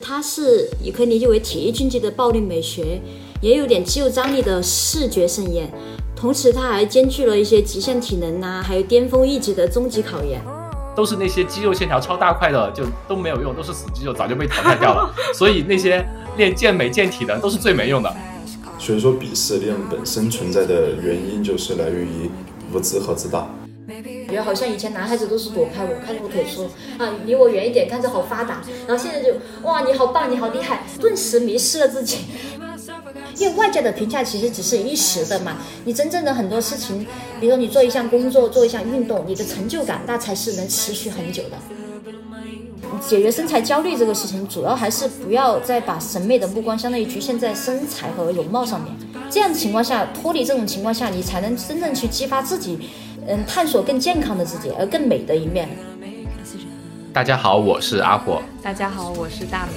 它是也可以理解为体育竞技的暴力美学，也有点肌肉张力的视觉盛宴，同时它还兼具了一些极限体能呐、还有巅峰意志的终极考验。都是那些肌肉线条超大块的，就都没有用，都是死肌肉，早就被淘汰掉了。所以那些练健美健体的都是最没用的。所以说，鄙视链本身存在的原因就是来源于无知和自大。觉得好像以前男孩子都是躲开我，看着我腿说啊，离我远一点，看着好发达。然后现在就哇，你好棒，你好厉害，顿时迷失了自己。因为外界的评价其实只是一时的嘛，你真正的很多事情，比如说你做一项工作，做一项运动，你的成就感那才是能持续很久的。解决身材焦虑这个事情，主要还是不要再把审美的目光相当于局限在身材和容貌上面。这样的情况下，脱离这种情况下，你才能真正去激发自己，嗯，探索更健康的自己，而更美的一面。大家好，我是阿火。大家好，我是大米。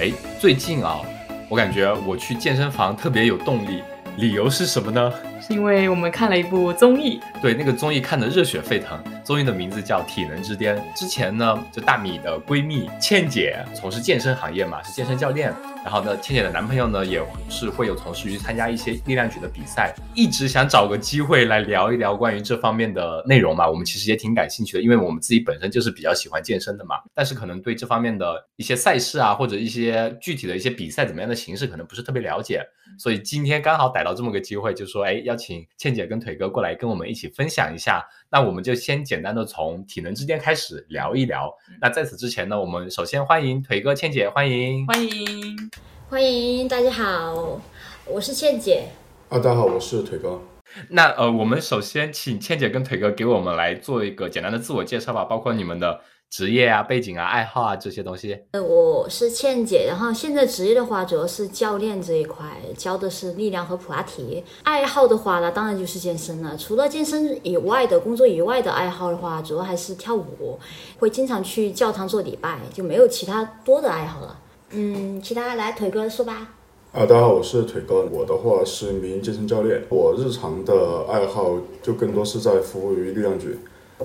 哎，最近啊，我感觉我去健身房特别有动力，理由是什么呢？是因为我们看了一部综艺，对，那个综艺看得热血沸腾。综艺的名字叫《体能之巅》。之前呢，就大米的闺蜜倩姐从事健身行业嘛，是健身教练。然后呢，倩姐的男朋友呢，也是会有从事于参加一些力量举的比赛。一直想找个机会来聊一聊关于这方面的内容嘛，我们其实也挺感兴趣的，因为我们自己本身就是比较喜欢健身的嘛。但是可能对这方面的一些赛事啊，或者一些具体的一些比赛怎么样的形式，可能不是特别了解。所以今天刚好逮到这么个机会，就说，哎，邀请倩姐跟腿哥过来跟我们一起分享一下。那我们就先简单的从体能之间开始聊一聊。那在此之前呢，我们首先欢迎腿哥、倩姐，欢迎，欢迎。欢迎大家好，我是倩姐。啊，大家好，我是腿哥。那呃，我们首先请倩姐跟腿哥给我们来做一个简单的自我介绍吧，包括你们的职业啊、背景啊、爱好啊这些东西。呃，我是倩姐，然后现在职业的话主要是教练这一块，教的是力量和普拉提。爱好的话，那当然就是健身了。除了健身以外的工作以外的爱好的话，主要还是跳舞，会经常去教堂做礼拜，就没有其他多的爱好了。嗯，其他来腿哥说吧。啊，大家好，我是腿哥。我的话是一名健身教练，我日常的爱好就更多是在服务于力量举，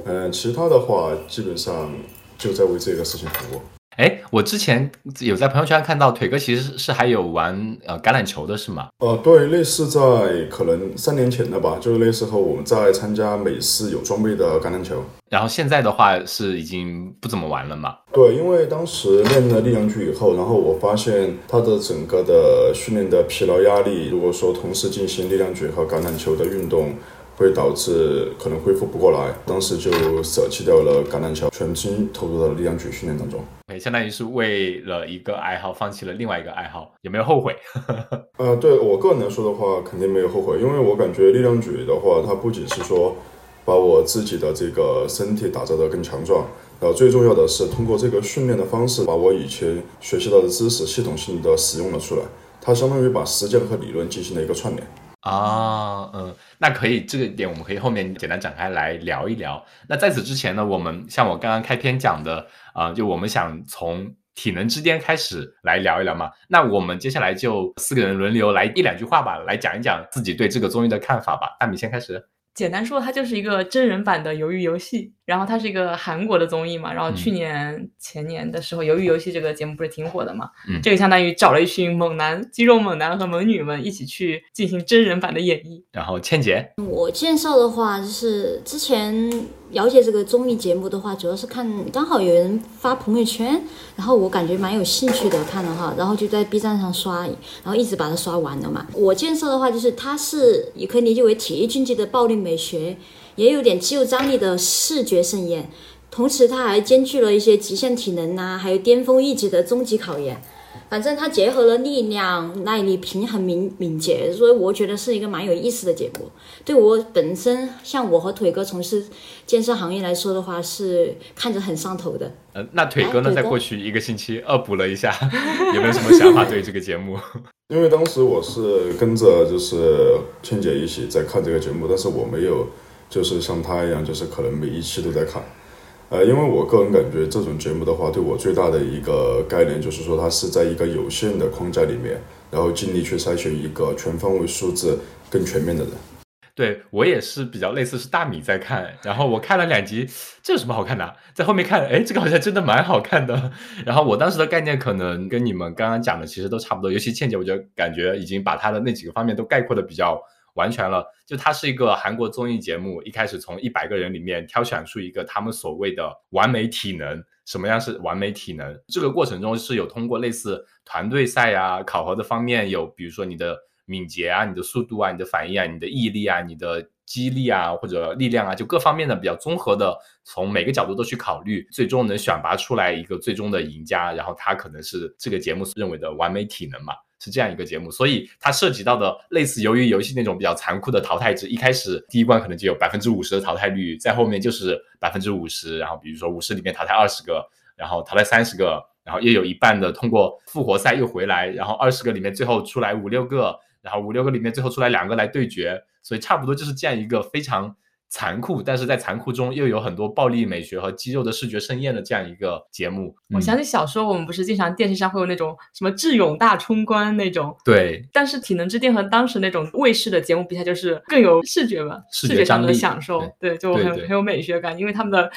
嗯、其他的话基本上就在为这个事情服务。哎，我之前有在朋友圈看到腿哥其实是还有玩呃橄榄球的是吗？呃，对，类似在可能三年前的吧，就是那时候我们在参加美式有装备的橄榄球。然后现在的话是已经不怎么玩了嘛？对，因为当时练了力量举以后，然后我发现他的整个的训练的疲劳压力，如果说同时进行力量举和橄榄球的运动，会导致可能恢复不过来。当时就舍弃掉了橄榄球，全心投入到了力量举训练当中。对，相当于是为了一个爱好放弃了另外一个爱好，有没有后悔？呃，对我个人来说的话，肯定没有后悔，因为我感觉力量举的话，它不仅是说把我自己的这个身体打造得更强壮，然后最重要的是通过这个训练的方式，把我以前学习到的知识系统性的使用了出来。它相当于把实践和理论进行了一个串联。啊，嗯，那可以，这个点我们可以后面简单展开来聊一聊。那在此之前呢，我们像我刚刚开篇讲的，啊、就我们想从体能之巅开始来聊一聊嘛。那我们接下来就四个人轮流来一两句话吧，来讲一讲自己对这个综艺的看法吧。大米先开始。简单说，它就是一个真人版的《鱿鱼游戏》，然后它是一个韩国的综艺嘛，然后去年、前年的时候，《鱿鱼游戏》这个节目不是挺火的嘛，嗯这个相当于找了一群猛男、肌肉猛男和猛女们一起去进行真人版的演绎。然后倩姐，我介绍的话，就是之前了解这个综艺节目的话，主要是看刚好有人发朋友圈，然后我感觉蛮有兴趣的看了哈，然后就在 B 站上刷，然后一直把它刷完了嘛。我介绍的话，就是它是也可以理解为体育竞技的暴力美学，也有点肌肉张力的视觉盛宴，同时它还兼具了一些极限体能呐、还有巅峰意志的终极考验。反正它结合了力量、耐力、平衡、敏敏捷，所以我觉得是一个蛮有意思的结果。对我本身，像我和腿哥从事健身行业来说的话，是看着很上头的。呃，那腿哥呢，哎在过去一个星期恶补了一下，有没有什么想法对这个节目？因为当时我是跟着就是倩姐一起在看这个节目，但是我没有就是像他一样，就是可能每一期都在看。呃，因为我个人感觉这种节目的话，对我最大的一个概念就是说，它是在一个有限的框架里面，然后尽力去筛选一个全方位素质更全面的人。对我也是比较类似，是大米在看，然后我看了两集，这有什么好看的？在后面看，哎，这个好像真的蛮好看的。然后我当时的概念可能跟你们刚刚讲的其实都差不多，尤其倩姐，我觉得感觉已经把她的那几个方面都概括的比较完全了。就它是一个韩国综艺节目，一开始从一百个人里面挑选出一个他们所谓的完美体能。什么样是完美体能？这个过程中是有通过类似团队赛啊考核的方面，有比如说你的。敏捷啊，你的速度啊，你的反应啊，你的毅力啊，你的激励啊，或者力量啊，就各方面的比较综合的，从每个角度都去考虑，最终能选拔出来一个最终的赢家。然后他可能是这个节目认为的完美体能嘛，是这样一个节目。所以它涉及到的类似鱿鱼游戏那种比较残酷的淘汰制，一开始第一关可能就有百分之五十的淘汰率，在后面就是百分之五十，然后比如说五十里面淘汰二十个，然后淘汰三十个，然后又有一半的通过复活赛又回来，然后二十个里面最后出来五六个。然后五六个里面最后出来两个来对决，所以差不多就是这样一个非常残酷，但是在残酷中又有很多暴力美学和肌肉的视觉盛宴的这样一个节目。我想起小时候我们不是经常电视上会有那种什么智勇大冲关那种，对。但是体能之巅和当时那种卫视的节目比起来，就是更有视觉吧，视觉上的享受，对，就很很有美学感，因为他们的。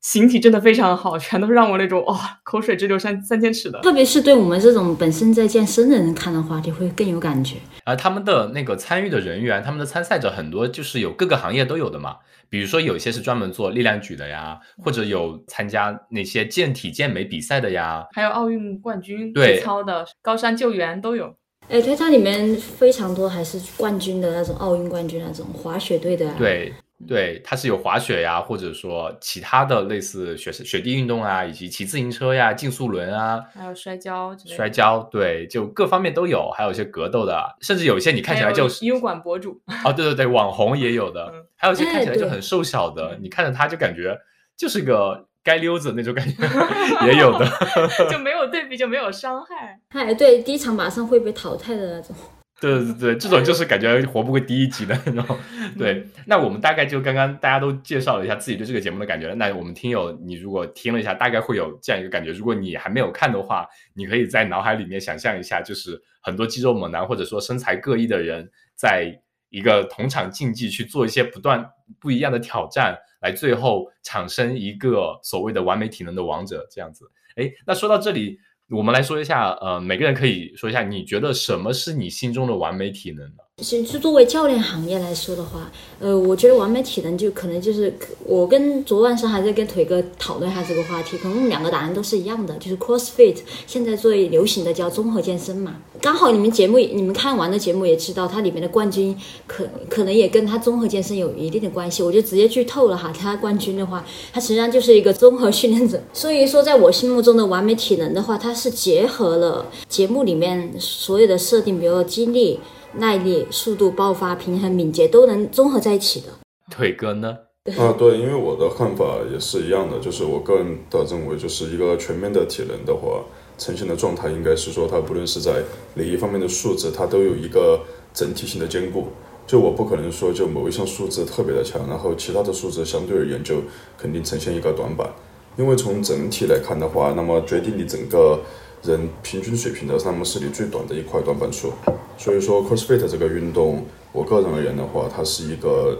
形体真的非常好，全都是让我那种哇，口水直流三三千尺的。特别是对我们这种本身在健身的人看的话，就会更有感觉。而他们的那个参与的人员，他们的参赛者很多就是有各个行业都有的嘛。比如说有一些是专门做力量举的呀，或者有参加那些健体健美比赛的呀，还有奥运冠军对操的高山救援都有。哎，对，它里面非常多还是冠军的那种奥运冠军那种滑雪队的。对。对，它是有滑雪呀，或者说其他的类似雪雪地运动啊，以及骑自行车呀、竞速轮啊，还有摔跤。摔跤，对，就各方面都有，还有一些格斗的，甚至有一些你看起来就是优管博主。哦，对对对，网红也有的，还有一些看起来就很瘦小的，你看着他就感觉就是个街溜子那种感觉，也有的。就没有对比就没有伤害。哎，对，第一场马上会被淘汰的那种。对对对，这种就是感觉活不过第一集的那种。对，那我们大概就刚刚大家都介绍了一下自己对这个节目的感觉。那我们听友，你如果听了一下，大概会有这样一个感觉。如果你还没有看的话，你可以在脑海里面想象一下，就是很多肌肉猛男或者说身材各异的人，在一个同场竞技去做一些不断不一样的挑战，来最后产生一个所谓的完美体能的王者这样子。哎，那说到这里。我们来说一下，呃，每个人可以说一下，你觉得什么是你心中的完美体能呢？是作为教练行业来说的话，呃，我觉得完美体能就可能就是我跟昨晚上还在跟腿哥讨论一下这个话题，可能我们两个答案都是一样的，就是 CrossFit，现在最流行的叫综合健身嘛。刚好你们节目你们看完的节目也知道，它里面的冠军可可能也跟他综合健身有一定的关系，我就直接剧透了哈。他冠军的话，他实际上就是一个综合训练者。所以说，在我心目中的完美体能的话，它是结合了节目里面所有的设定，比如说精力。耐力、速度、爆发、平衡、敏捷都能综合在一起的。腿哥呢？啊，对，因为我的看法也是一样的，就是我个人的认为，就是一个全面的体能的话，呈现的状态应该是说，它不论是在哪一方面的素质，它都有一个整体性的兼顾。就我不可能说，就某一项素质特别的强，然后其他的素质相对而言就肯定呈现一个短板。因为从整体来看的话，那么决定你整个。人平均水平的，那么是你最短的一块短板处。所以说，CrossFit 这个运动，我个人而言的话，它是一个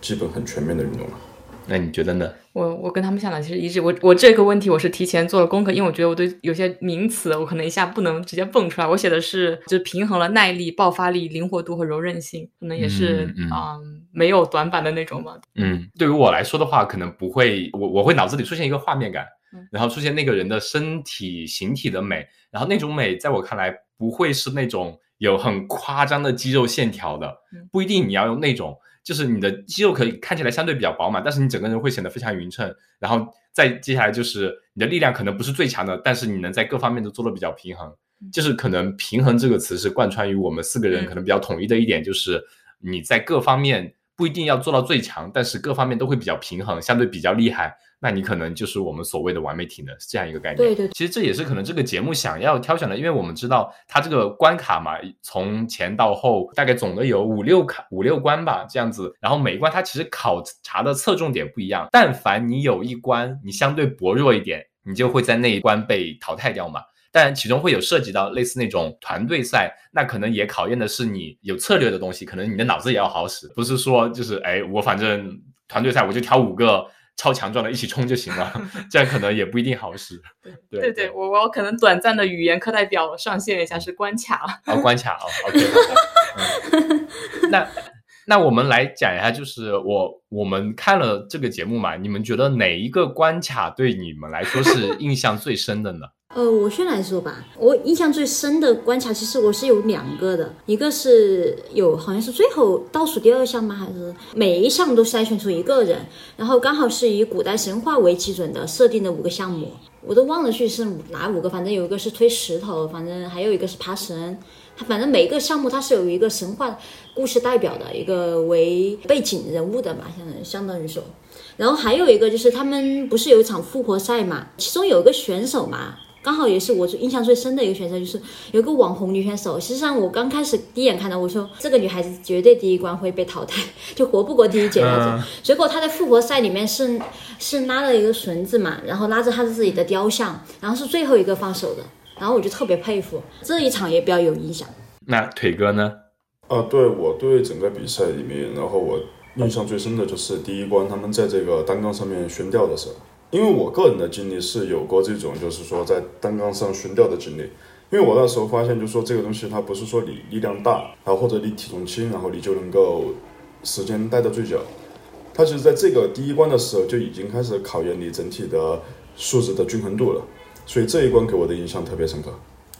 基本很全面的运动了。那你觉得呢？我我跟他们想的其实一致。我我这个问题我是提前做了功课，因为我觉得我对有些名词我可能一下不能直接蹦出来。我写的是就是平衡了耐力、爆发力、灵活度和柔韧性，可能也是啊没有短板的那种嘛。嗯，对于我来说的话，可能不会，我我会脑子里出现一个画面感。然后出现那个人的身体形体的美，然后那种美在我看来不会是那种有很夸张的肌肉线条的，不一定你要用那种，就是你的肌肉可以看起来相对比较饱满，但是你整个人会显得非常匀称。然后再接下来就是你的力量可能不是最强的，但是你能在各方面都做的比较平衡。就是可能平衡这个词是贯穿于我们四个人可能比较统一的一点，就是你在各方面不一定要做到最强，但是各方面都会比较平衡，相对比较厉害。那你可能就是我们所谓的完美体能是这样一个概念。对对，其实这也是可能这个节目想要挑选的，因为我们知道它这个关卡嘛，从前到后大概总的有五六卡五六关吧，这样子。然后每一关它其实考察的侧重点不一样，但凡你有一关你相对薄弱一点，你就会在那一关被淘汰掉嘛。但其中会有涉及到类似那种团队赛，那可能也考验的是你有策略的东西，可能你的脑子也要好使，不是说就是哎，我反正团队赛我就挑五个。超强壮的一起冲就行了，这样可能也不一定好使。对对对，我我可能短暂的语言课代表上线一下是关卡哦，关卡哦，OK。那那我们来讲一下，就是我我们看了这个节目嘛，你们觉得哪一个关卡对你们来说是 印象最深的呢？呃，我先来说吧。我印象最深的关卡，其实我是有两个的。一个是有好像是最后倒数第二项吗？还是每一项都筛选出一个人，然后刚好是以古代神话为基准的设定的五个项目，我都忘了去是哪五个。反正有一个是推石头，反正还有一个是爬绳。它反正每一个项目它是有一个神话故事代表的一个为背景人物的嘛，相相当于说。然后还有一个就是他们不是有一场复活赛嘛，其中有一个选手嘛。刚好也是我印象最深的一个选手，就是有个网红女选手。实际上，我刚开始第一眼看到，我说这个女孩子绝对第一关会被淘汰，就活不过第一节那种。结果她在复活赛里面是是拉了一个绳子嘛，然后拉着她自己的雕像，然后是最后一个放手的。然后我就特别佩服这一场也比较有影响。那腿哥呢？啊，对我对整个比赛里面，然后我印象最深的就是第一关他们在这个单杠上面悬吊的时候。因为我个人的经历是有过这种，就是说在单杠上悬吊的经历。因为我那时候发现，就是说这个东西它不是说你力量大，然后或者你体重轻，然后你就能够时间待到最久。它其实在这个第一关的时候就已经开始考验你整体的素质的均衡度了。所以这一关给我的印象特别深刻。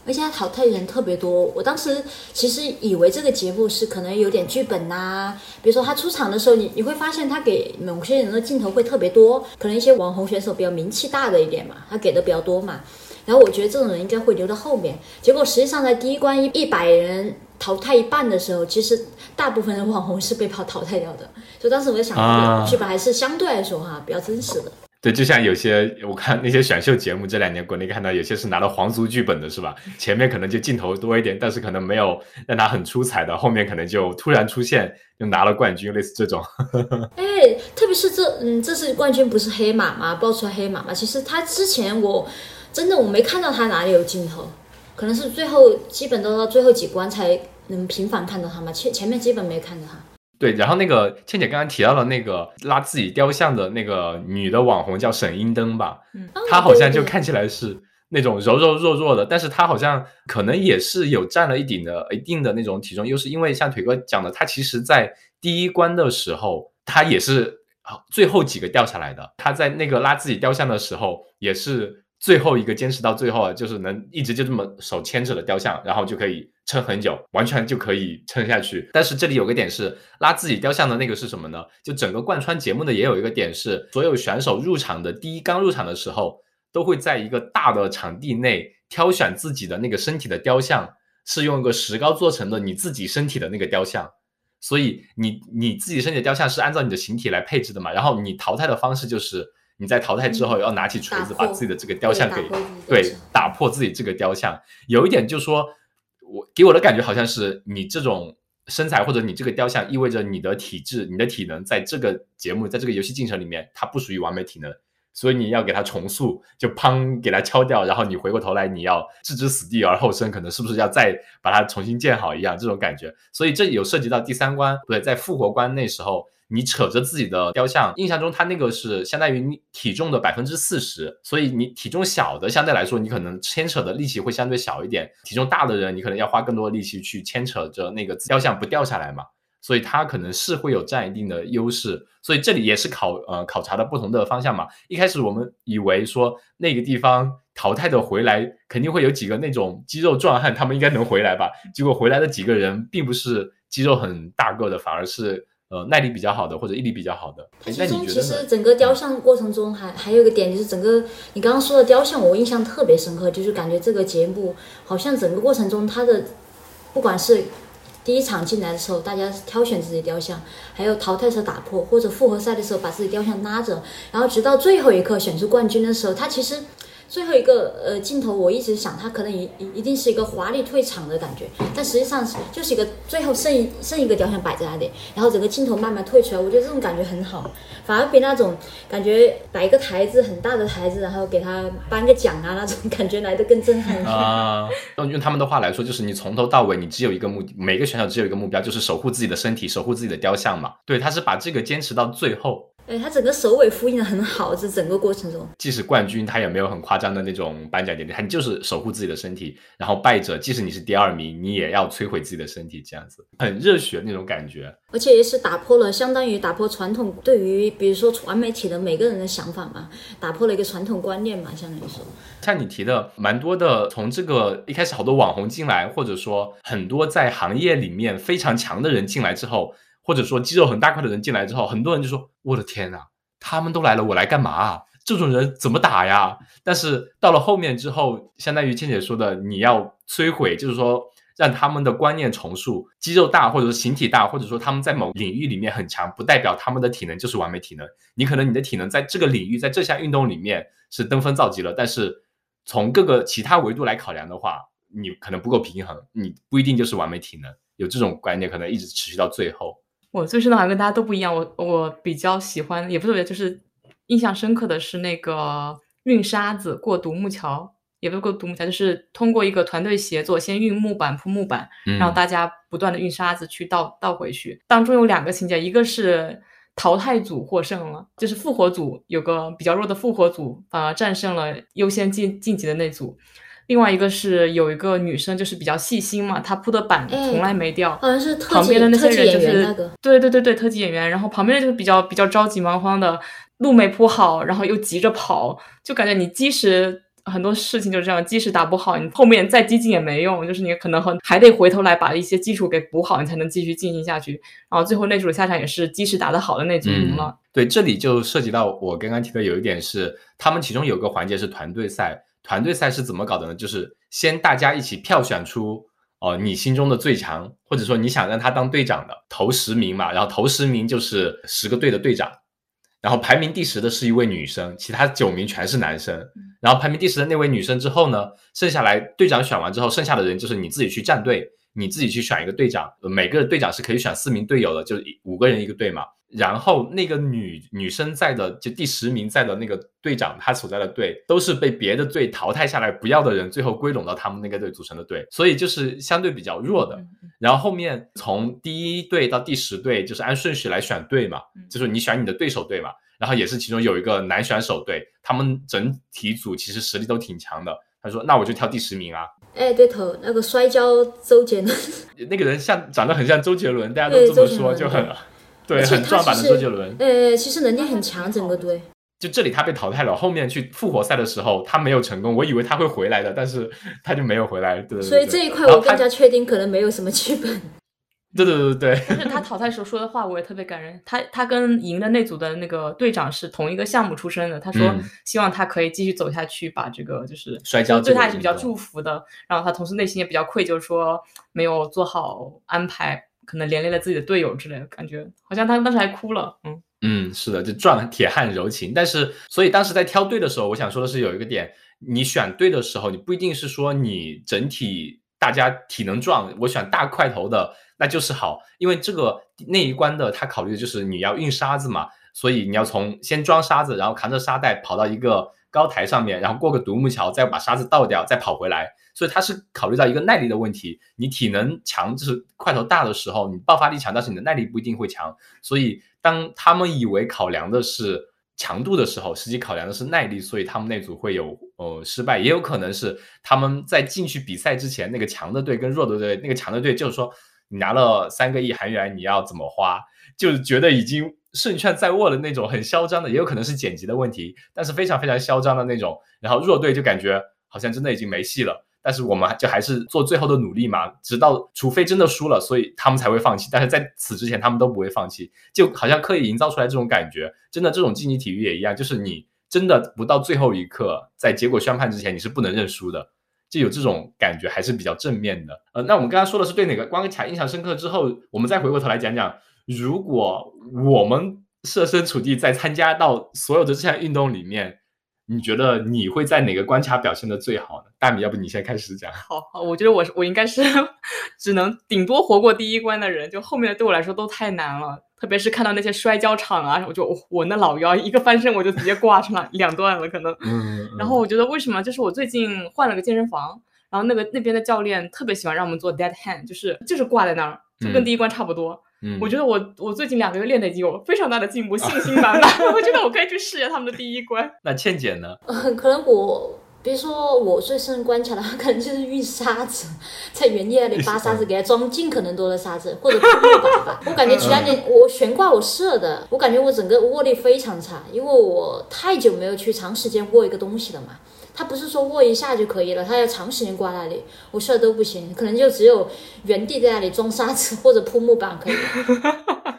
而且他淘汰人特别多，我当时其实以为这个节目是可能有点剧本呐，比如说他出场的时候，你你会发现他给某些人的镜头会特别多，可能一些网红选手比较名气大的一点嘛，他给的比较多嘛。然后我觉得这种人应该会留到后面，结果实际上在第一关一一百人淘汰一半的时候，其实大部分的网红是被跑淘汰掉的。所以当时我就想，剧本还是相对来说哈比较真实的。对，就像有些我看那些选秀节目，这两年国内看到有些是拿了皇族剧本的，是吧？前面可能就镜头多一点，但是可能没有让他很出彩的，后面可能就突然出现，就拿了冠军，类似这种。哎，特别是这，嗯，这次冠军不是黑马吗？爆出来黑马吗？其实他之前我真的我没看到他哪里有镜头，可能是最后基本都到最后几关才能频繁看到他嘛，前前面基本没看到他。对，然后那个倩姐刚刚提到了那个拉自己雕像的那个女的网红叫沈英灯吧，嗯，她好像就看起来是那种柔柔弱弱的，但是她好像可能也是有占了一定的一定的那种体重优势，因为像腿哥讲的，她其实在第一关的时候，她也是最后几个掉下来的，她在那个拉自己雕像的时候也是。最后一个坚持到最后啊，就是能一直就这么手牵着的雕像，然后就可以撑很久，完全就可以撑下去。但是这里有个点是拉自己雕像的那个是什么呢？就整个贯穿节目的也有一个点是，所有选手入场的第一刚入场的时候，都会在一个大的场地内挑选自己的那个身体的雕像，是用一个石膏做成的你自己身体的那个雕像。所以你你自己身体的雕像是按照你的形体来配置的嘛？然后你淘汰的方式就是。你在淘汰之后要拿起锤子把自己的这个雕像给对打破自己这个雕像，有一点就是说，我给我的感觉好像是你这种身材或者你这个雕像意味着你的体质、你的体能在这个节目在这个游戏进程里面它不属于完美体能，所以你要给它重塑，就砰给它敲掉，然后你回过头来你要置之死地而后生，可能是不是要再把它重新建好一样这种感觉，所以这有涉及到第三关，不对，在复活关那时候。你扯着自己的雕像，印象中他那个是相当于你体重的百分之四十，所以你体重小的相对来说，你可能牵扯的力气会相对小一点。体重大的人，你可能要花更多的力气去牵扯着那个雕像不掉下来嘛，所以他可能是会有占一定的优势。所以这里也是考呃考察的不同的方向嘛。一开始我们以为说那个地方淘汰的回来肯定会有几个那种肌肉壮汉，他们应该能回来吧？结果回来的几个人并不是肌肉很大个的，反而是。呃，耐力比较好的或者毅力比较好的。其中其实整个雕像过程中还还有一个点，就是整个你刚刚说的雕像，我印象特别深刻，就是感觉这个节目好像整个过程中，它的不管是第一场进来的时候，大家挑选自己雕像，还有淘汰时打破，或者复活赛的时候把自己雕像拉着，然后直到最后一刻选出冠军的时候，他其实最后一个呃镜头，我一直想它可能一一定是一个华丽退场的感觉，但实际上是就是一个最后剩一剩一个雕像摆在那里，然后整个镜头慢慢退出来，我觉得这种感觉很好，反而比那种感觉摆一个台子很大的台子，然后给他颁个奖啊那种感觉来的更震撼。啊，用用他们的话来说，就是你从头到尾你只有一个目，每个选手只有一个目标，就是守护自己的身体，守护自己的雕像嘛。对，他是把这个坚持到最后。哎，他整个首尾呼应的很好，这整个过程中，即使冠军他也没有很夸张的那种颁奖典礼，他就是守护自己的身体，然后败者即使你是第二名，你也要摧毁自己的身体，这样子很热血那种感觉。而且也是打破了，相当于打破传统对于比如说传媒体的每个人的想法嘛，打破了一个传统观念嘛，相当于说。像你提的蛮多的，从这个一开始好多网红进来，或者说很多在行业里面非常强的人进来之后。或者说肌肉很大块的人进来之后，很多人就说：“我的天呐，他们都来了，我来干嘛？这种人怎么打呀？”但是到了后面之后，相当于倩姐说的，你要摧毁，就是说让他们的观念重塑。肌肉大，或者说形体大，或者说他们在某领域里面很强，不代表他们的体能就是完美体能。你可能你的体能在这个领域，在这项运动里面是登峰造极了，但是从各个其他维度来考量的话，你可能不够平衡，你不一定就是完美体能。有这种观念，可能一直持续到最后。我最深的好像跟大家都不一样，我我比较喜欢，也不是特别，就是印象深刻的是那个运沙子过独木桥，也不是过独木桥，就是通过一个团队协作，先运木板铺木板，然后大家不断的运沙子去倒倒回去。当中有两个情节，一个是淘汰组获胜了，就是复活组有个比较弱的复活组反而战胜了优先晋晋级的那组。另外一个是有一个女生，就是比较细心嘛，她铺的板从来没掉。好像是旁边的那些人就是对对对对特技演员，然后旁边就是比较比较着急忙慌的路没铺好，然后又急着跑，就感觉你即使很多事情就是这样，即使打不好，你后面再激进也没用，就是你可能很还得回头来把一些基础给补好，你才能继续进行下去。然后最后那组下场也是即使打得好的那组赢了。对，这里就涉及到我刚刚提的有一点是，他们其中有个环节是团队赛。团队赛是怎么搞的呢？就是先大家一起票选出哦，你心中的最强，或者说你想让他当队长的头十名嘛，然后头十名就是十个队的队长，然后排名第十的是一位女生，其他九名全是男生。然后排名第十的那位女生之后呢，剩下来队长选完之后，剩下的人就是你自己去站队，你自己去选一个队长，每个队长是可以选四名队友的，就是五个人一个队嘛。然后那个女女生在的就第十名在的那个队长，他所在的队都是被别的队淘汰下来不要的人，最后归拢到他们那个队组成的队，所以就是相对比较弱的。然后后面从第一队到第十队就是按顺序来选队嘛，就是你选你的对手队嘛。然后也是其中有一个男选手队，他们整体组其实实力都挺强的。他说：“那我就挑第十名啊。”哎，对头，那个摔跤周杰伦，那个人像长得很像周杰伦，大家都这么说，就很。对，很壮版的周杰伦。呃，其实能力很强，整个队。就这里他被淘汰了，后面去复活赛的时候他没有成功，我以为他会回来的，但是他就没有回来。对。所以这一块我更加确定，可能没有什么剧本。对对对对。但是他淘汰时候说的话我也特别感人，他他跟赢的那组的那个队长是同一个项目出身的，他说希望他可以继续走下去，把这个就是摔跤对他也是比较祝福的。然后他同时内心也比较愧疚，说没有做好安排。可能连累了自己的队友之类的感觉，好像他当时还哭了。嗯嗯，是的，就壮铁汉柔情。但是，所以当时在挑队的时候，我想说的是，有一个点，你选队的时候，你不一定是说你整体大家体能壮，我选大块头的那就是好，因为这个那一关的他考虑的就是你要运沙子嘛，所以你要从先装沙子，然后扛着沙袋跑到一个高台上面，然后过个独木桥，再把沙子倒掉，再跑回来。所以他是考虑到一个耐力的问题，你体能强就是块头大的时候，你爆发力强，但是你的耐力不一定会强。所以当他们以为考量的是强度的时候，实际考量的是耐力，所以他们那组会有呃失败，也有可能是他们在进去比赛之前，那个强的队跟弱的队，那个强的队就是说你拿了三个亿韩元，你要怎么花，就是觉得已经胜券在握的那种，很嚣张的，也有可能是剪辑的问题，但是非常非常嚣张的那种。然后弱队就感觉好像真的已经没戏了。但是我们就还是做最后的努力嘛，直到除非真的输了，所以他们才会放弃。但是在此之前，他们都不会放弃，就好像刻意营造出来这种感觉。真的，这种竞技体育也一样，就是你真的不到最后一刻，在结果宣判之前，你是不能认输的，就有这种感觉，还是比较正面的。呃，那我们刚刚说的是对哪个关卡印象深刻之后，我们再回过头来讲讲，如果我们设身处地在参加到所有的这项运动里面。你觉得你会在哪个关卡表现的最好呢？大米，要不你先开始讲。好，好，我觉得我我应该是只能顶多活过第一关的人，就后面的对我来说都太难了。特别是看到那些摔跤场啊，我就我那老腰一个翻身我就直接挂上了两段了，可能。嗯。然后我觉得为什么？就是我最近换了个健身房，然后那个那边的教练特别喜欢让我们做 dead hand，就是就是挂在那儿，就跟第一关差不多。嗯。我觉得我我最近两个月练的已经有非常大的进步，信心满满。我觉得我可以去试一下他们的第一关。那倩姐呢？嗯，可能我。比如说我最深关卡的话，可能就是运沙子，在原地那里扒沙子，给它装尽可能多的沙子，或者铺木板吧。我感觉其他人，我悬挂我射的，我感觉我整个握力非常差，因为我太久没有去长时间握一个东西了嘛。它不是说握一下就可以了，它要长时间挂那里，我射都不行，可能就只有原地在那里装沙子或者铺木板可以。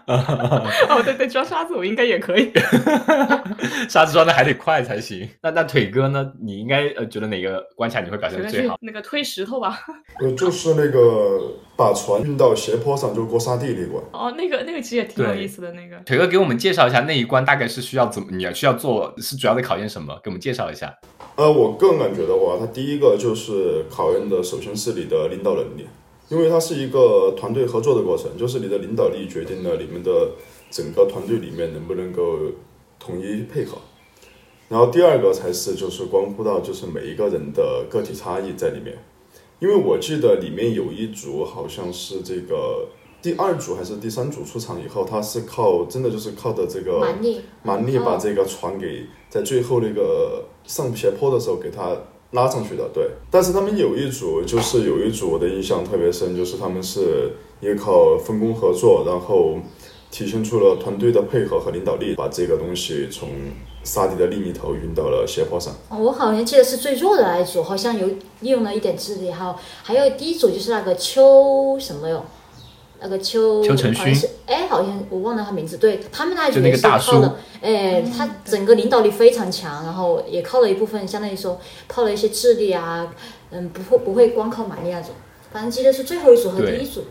哦，对对，装沙子我应该也可以。沙子装的还得快才行。那那腿哥呢？你应该呃觉得哪个关卡你会表现的最好？那个推石头吧。呃，就是那个把船运到斜坡上就过沙地那关。哦，那个那个其实也挺有意思的。那个腿哥给我们介绍一下那一关大概是需要怎么？你要需要做是主要的考验什么？给我们介绍一下。呃，我个人感觉的话，它第一个就是考验的，首先是你的领导能力，因为它是一个团队合作的过程，就是你的领导力决定了你们的整个团队里面能不能够统一配合。然后第二个才是就是关乎到就是每一个人的个体差异在里面，因为我记得里面有一组好像是这个第二组还是第三组出场以后，他是靠真的就是靠的这个蛮力，蛮力把这个船给在最后那个。上斜坡的时候给他拉上去的，对。但是他们有一组，就是有一组我的印象特别深，就是他们是依靠分工合作，然后体现出了团队的配合和领导力，把这个东西从沙地的另一头晕到了斜坡上。我好像记得是最弱的那一组，好像有利用了一点智力，还有还有第一组就是那个邱什么哟。那个邱邱成勋，哎，好像我忘了他名字。对他们那一组也是靠的，哎，他整个领导力非常强，然后也靠了一部分，相当于说靠了一些智力啊，嗯，不会不会光靠蛮力那种。反正记得是最后一组和第一组。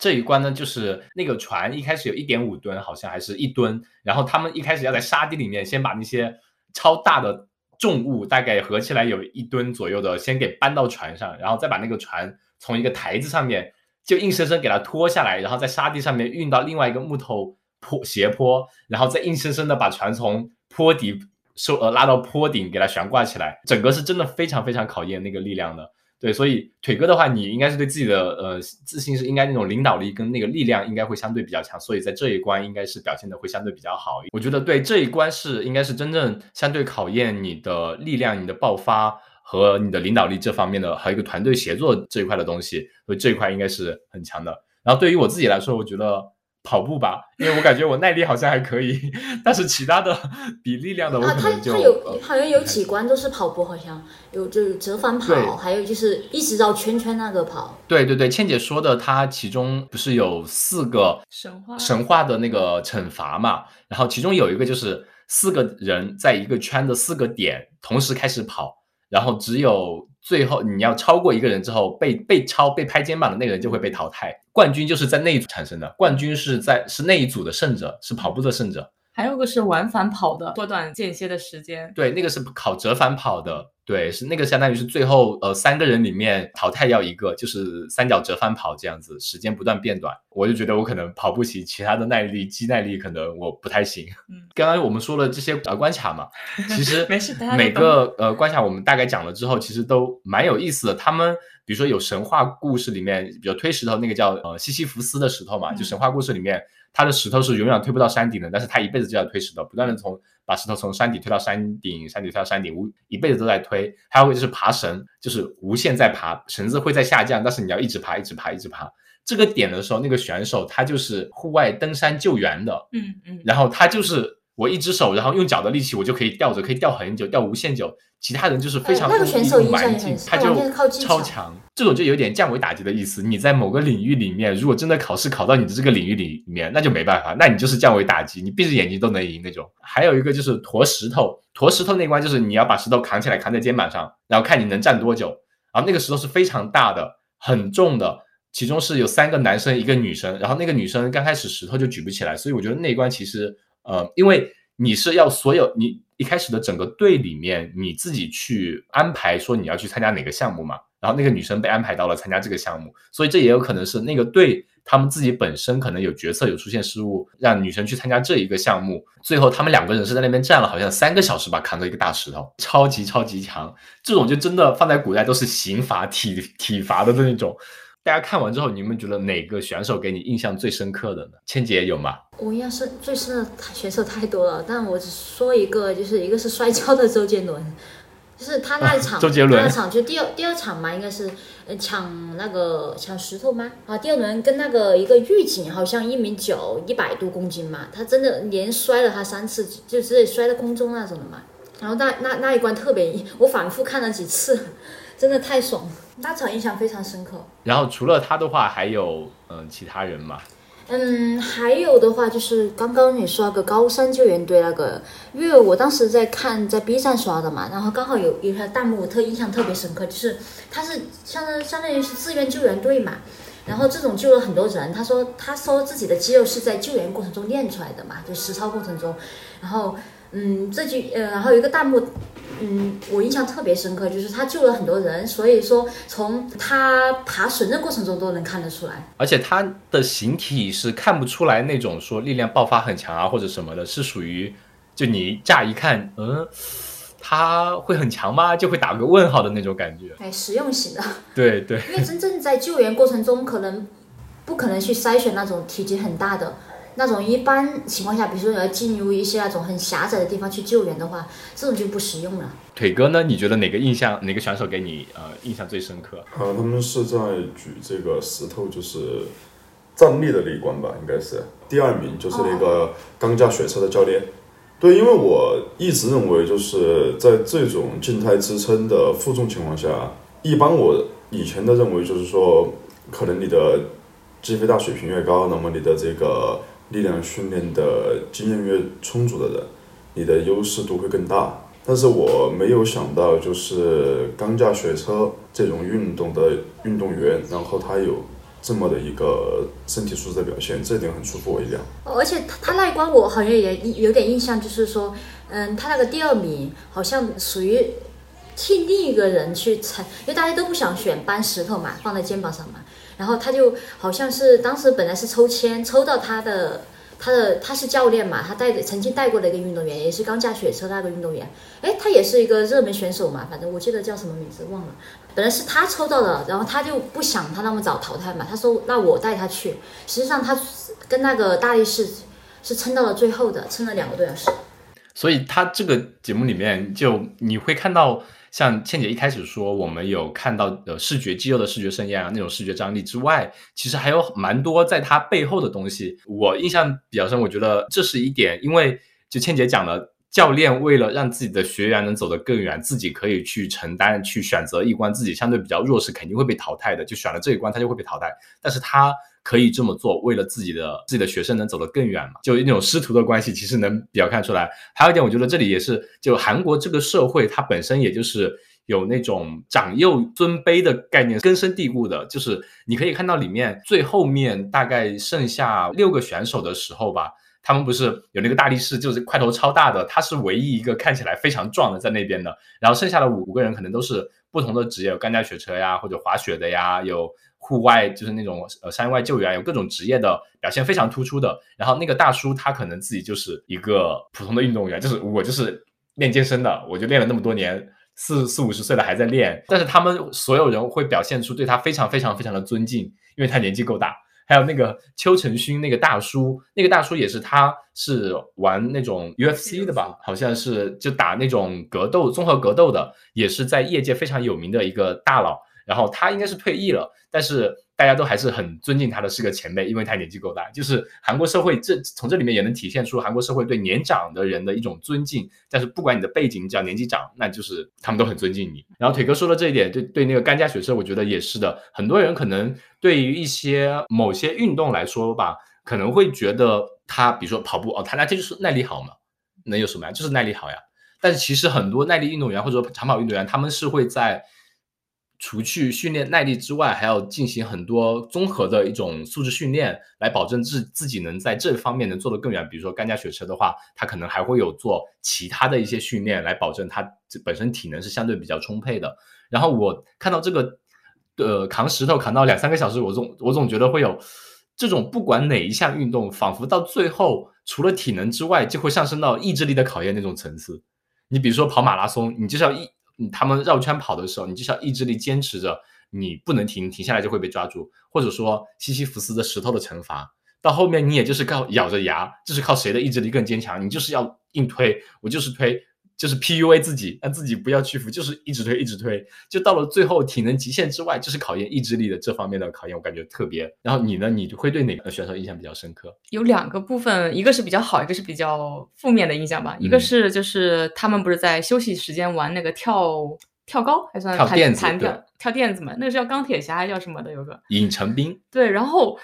这一关呢，就是那个船一开始有一点五吨，好像还是一吨，然后他们一开始要在沙地里面先把那些超大的重物，大概合起来有一吨左右的，先给搬到船上，然后再把那个船从一个台子上面。就硬生生给它拖下来，然后在沙地上面运到另外一个木头坡斜坡，然后再硬生生的把船从坡底收呃拉到坡顶，给它悬挂起来。整个是真的非常非常考验那个力量的。对，所以腿哥的话，你应该是对自己的呃自信是应该那种领导力跟那个力量应该会相对比较强，所以在这一关应该是表现的会相对比较好。我觉得对这一关是应该是真正相对考验你的力量、你的爆发。和你的领导力这方面的，还有一个团队协作这一块的东西，所以这一块应该是很强的。然后对于我自己来说，我觉得跑步吧，因为我感觉我耐力好像还可以，但是其他的 比力量的，我可能就他他有好像有几关都是跑步，好像有就是折返跑，还有就是一直绕圈圈那个跑。对对对，倩姐说的，它其中不是有四个神话神话的那个惩罚嘛？然后其中有一个就是四个人在一个圈的四个点同时开始跑。然后只有最后你要超过一个人之后，被被超被拍肩膀的那个人就会被淘汰。冠军就是在那一组产生的，冠军是在是那一组的胜者，是跑步的胜者。还有个是往返跑的，缩短间歇的时间。对，那个是考折返跑的。对，是那个相当于是最后呃三个人里面淘汰掉一个，就是三角折返跑这样子，时间不断变短。我就觉得我可能跑不起，其他的耐力、肌耐力可能我不太行。嗯，刚刚我们说了这些呃关卡嘛，其实没事，每个呃关卡我们大概讲了之后，其实都蛮有意思的。他们比如说有神话故事里面，比如推石头那个叫呃西西弗斯的石头嘛，就神话故事里面。他的石头是永远推不到山顶的，但是他一辈子就要推石头，不断的从把石头从山底推到山顶，山顶推到山顶，无一辈子都在推。还有个就是爬绳，就是无限在爬，绳子会在下降，但是你要一直爬，一直爬，一直爬。这个点的时候，那个选手他就是户外登山救援的，嗯嗯，然后他就是我一只手，然后用脚的力气，我就可以吊着，可以吊很久，吊无限久。其他人就是非常那选手蛮劲，他就超强，这种就有点降维打击的意思。你在某个领域里面，如果真的考试考到你的这个领域里面，那就没办法，那你就是降维打击，你闭着眼睛都能赢那种。还有一个就是驮石头，驮石头那关就是你要把石头扛起来，扛在肩膀上，然后看你能站多久。然后那个石头是非常大的，很重的，其中是有三个男生一个女生，然后那个女生刚开始石头就举不起来，所以我觉得那关其实呃，因为。你是要所有你一开始的整个队里面你自己去安排说你要去参加哪个项目嘛，然后那个女生被安排到了参加这个项目，所以这也有可能是那个队他们自己本身可能有决策有出现失误，让女生去参加这一个项目，最后他们两个人是在那边站了好像三个小时吧，扛着一个大石头，超级超级强，这种就真的放在古代都是刑罚体体罚的那种。大家看完之后，你们觉得哪个选手给你印象最深刻的呢？千姐有吗？我印象深最深的选手太多了，但我只说一个，就是一个是摔跤的周杰伦，就是他那一场，周杰伦那一场就第二第二场嘛，应该是呃抢那个抢石头吗？啊，第二轮跟那个一个狱警好像一米九，一百多公斤嘛，他真的连摔了他三次，就直接摔在空中那种的嘛。然后那那那一关特别，我反复看了几次，真的太爽了，那场印象非常深刻。然后除了他的话，还有嗯其他人吗？嗯，还有的话就是刚刚你说那个高山救援队那个，因为我当时在看在 B 站刷的嘛，然后刚好有有条弹幕我特印象特别深刻，就是他是相当相当于是志愿救援队嘛，然后这种救了很多人，他说他说自己的肌肉是在救援过程中练出来的嘛，就实操过程中，然后嗯这句呃然后有一个弹幕。嗯，我印象特别深刻，就是他救了很多人，所以说从他爬绳的过程中都能看得出来。而且他的形体是看不出来那种说力量爆发很强啊或者什么的，是属于就你乍一看，嗯，他会很强吗？就会打个问号的那种感觉。哎，实用型的。对对，因为真正在救援过程中，可能不可能去筛选那种体积很大的。那种一般情况下，比如说你要进入一些那种很狭窄的地方去救援的话，这种就不实用了。腿哥呢？你觉得哪个印象哪个选手给你呃印象最深刻？啊，他们是在举这个石头，就是站立的那一关吧，应该是第二名，就是那个钢架雪车的教练。对，因为我一直认为，就是在这种静态支撑的负重情况下，一般我以前的认为就是说，可能你的肌肥大水平越高，那么你的这个力量训练的经验越充足的人，你的优势度会更大。但是我没有想到，就是钢架雪车这种运动的运动员，然后他有这么的一个身体素质的表现，这点很出乎我意料。而且他他那一关我好像也有点印象，就是说，嗯，他那个第二名好像属于替另一个人去踩，因为大家都不想选搬石头嘛，放在肩膀上嘛，然后他就好像是当时本来是抽签抽到他的。他的他是教练嘛，他带的曾经带过的一个运动员，也是钢架雪车那个运动员。哎，他也是一个热门选手嘛，反正我记得叫什么名字忘了。本来是他抽到的，然后他就不想他那么早淘汰嘛，他说那我带他去。实际上他跟那个大力士是撑到了最后的，撑了两个多小时。所以他这个节目里面就你会看到。像倩姐一开始说，我们有看到呃视觉肌肉的视觉盛宴啊，那种视觉张力之外，其实还有蛮多在它背后的东西。我印象比较深，我觉得这是一点，因为就倩姐讲了，教练为了让自己的学员能走得更远，自己可以去承担、去选择一关自己相对比较弱势，肯定会被淘汰的，就选了这一关，他就会被淘汰。但是他可以这么做，为了自己的自己的学生能走得更远嘛，就那种师徒的关系，其实能比较看出来。还有一点，我觉得这里也是，就韩国这个社会，它本身也就是有那种长幼尊卑的概念根深蒂固的。就是你可以看到里面最后面大概剩下六个选手的时候吧，他们不是有那个大力士，就是块头超大的，他是唯一一个看起来非常壮的在那边的。然后剩下的五个人可能都是不同的职业，有干架雪车呀，或者滑雪的呀，有。户外就是那种呃山外救援，有各种职业的表现非常突出的。然后那个大叔他可能自己就是一个普通的运动员，就是我就是练健身的，我就练了那么多年，四四五十岁了还在练。但是他们所有人会表现出对他非常非常非常的尊敬，因为他年纪够大。还有那个邱成勋那个大叔，那个大叔也是他是玩那种 UFC 的吧，好像是就打那种格斗综合格斗的，也是在业界非常有名的一个大佬。然后他应该是退役了，但是大家都还是很尊敬他的，是个前辈，因为他年纪够大。就是韩国社会这从这里面也能体现出韩国社会对年长的人的一种尊敬。但是不管你的背景，只要年纪长，那就是他们都很尊敬你。然后腿哥说的这一点，对对那个干架雪车，我觉得也是的。很多人可能对于一些某些运动来说吧，可能会觉得他，比如说跑步哦，他那这就是耐力好嘛，能有什么呀？就是耐力好呀。但是其实很多耐力运动员或者长跑运动员，他们是会在除去训练耐力之外，还要进行很多综合的一种素质训练，来保证自自己能在这方面能做得更远。比如说干架雪车的话，他可能还会有做其他的一些训练，来保证他本身体能是相对比较充沛的。然后我看到这个，呃，扛石头扛到两三个小时，我总我总觉得会有这种不管哪一项运动，仿佛到最后除了体能之外，就会上升到意志力的考验那种层次。你比如说跑马拉松，你就是要一。他们绕圈跑的时候，你就是要意志力坚持着，你不能停，停下来就会被抓住。或者说西西弗斯的石头的惩罚，到后面你也就是靠咬着牙，就是靠谁的意志力更坚强，你就是要硬推，我就是推。就是 PUA 自己，让自己不要屈服，就是一直推，一直推，就到了最后体能极限之外，就是考验意志力的这方面的考验，我感觉特别。然后你呢？你会对哪个选手印象比较深刻？有两个部分，一个是比较好，一个是比较负面的印象吧。一个是就是他们不是在休息时间玩那个跳跳高，还算跳垫子，跳跳垫子嘛？那个是叫钢铁侠还是叫什么的？有个尹成斌。对，然后。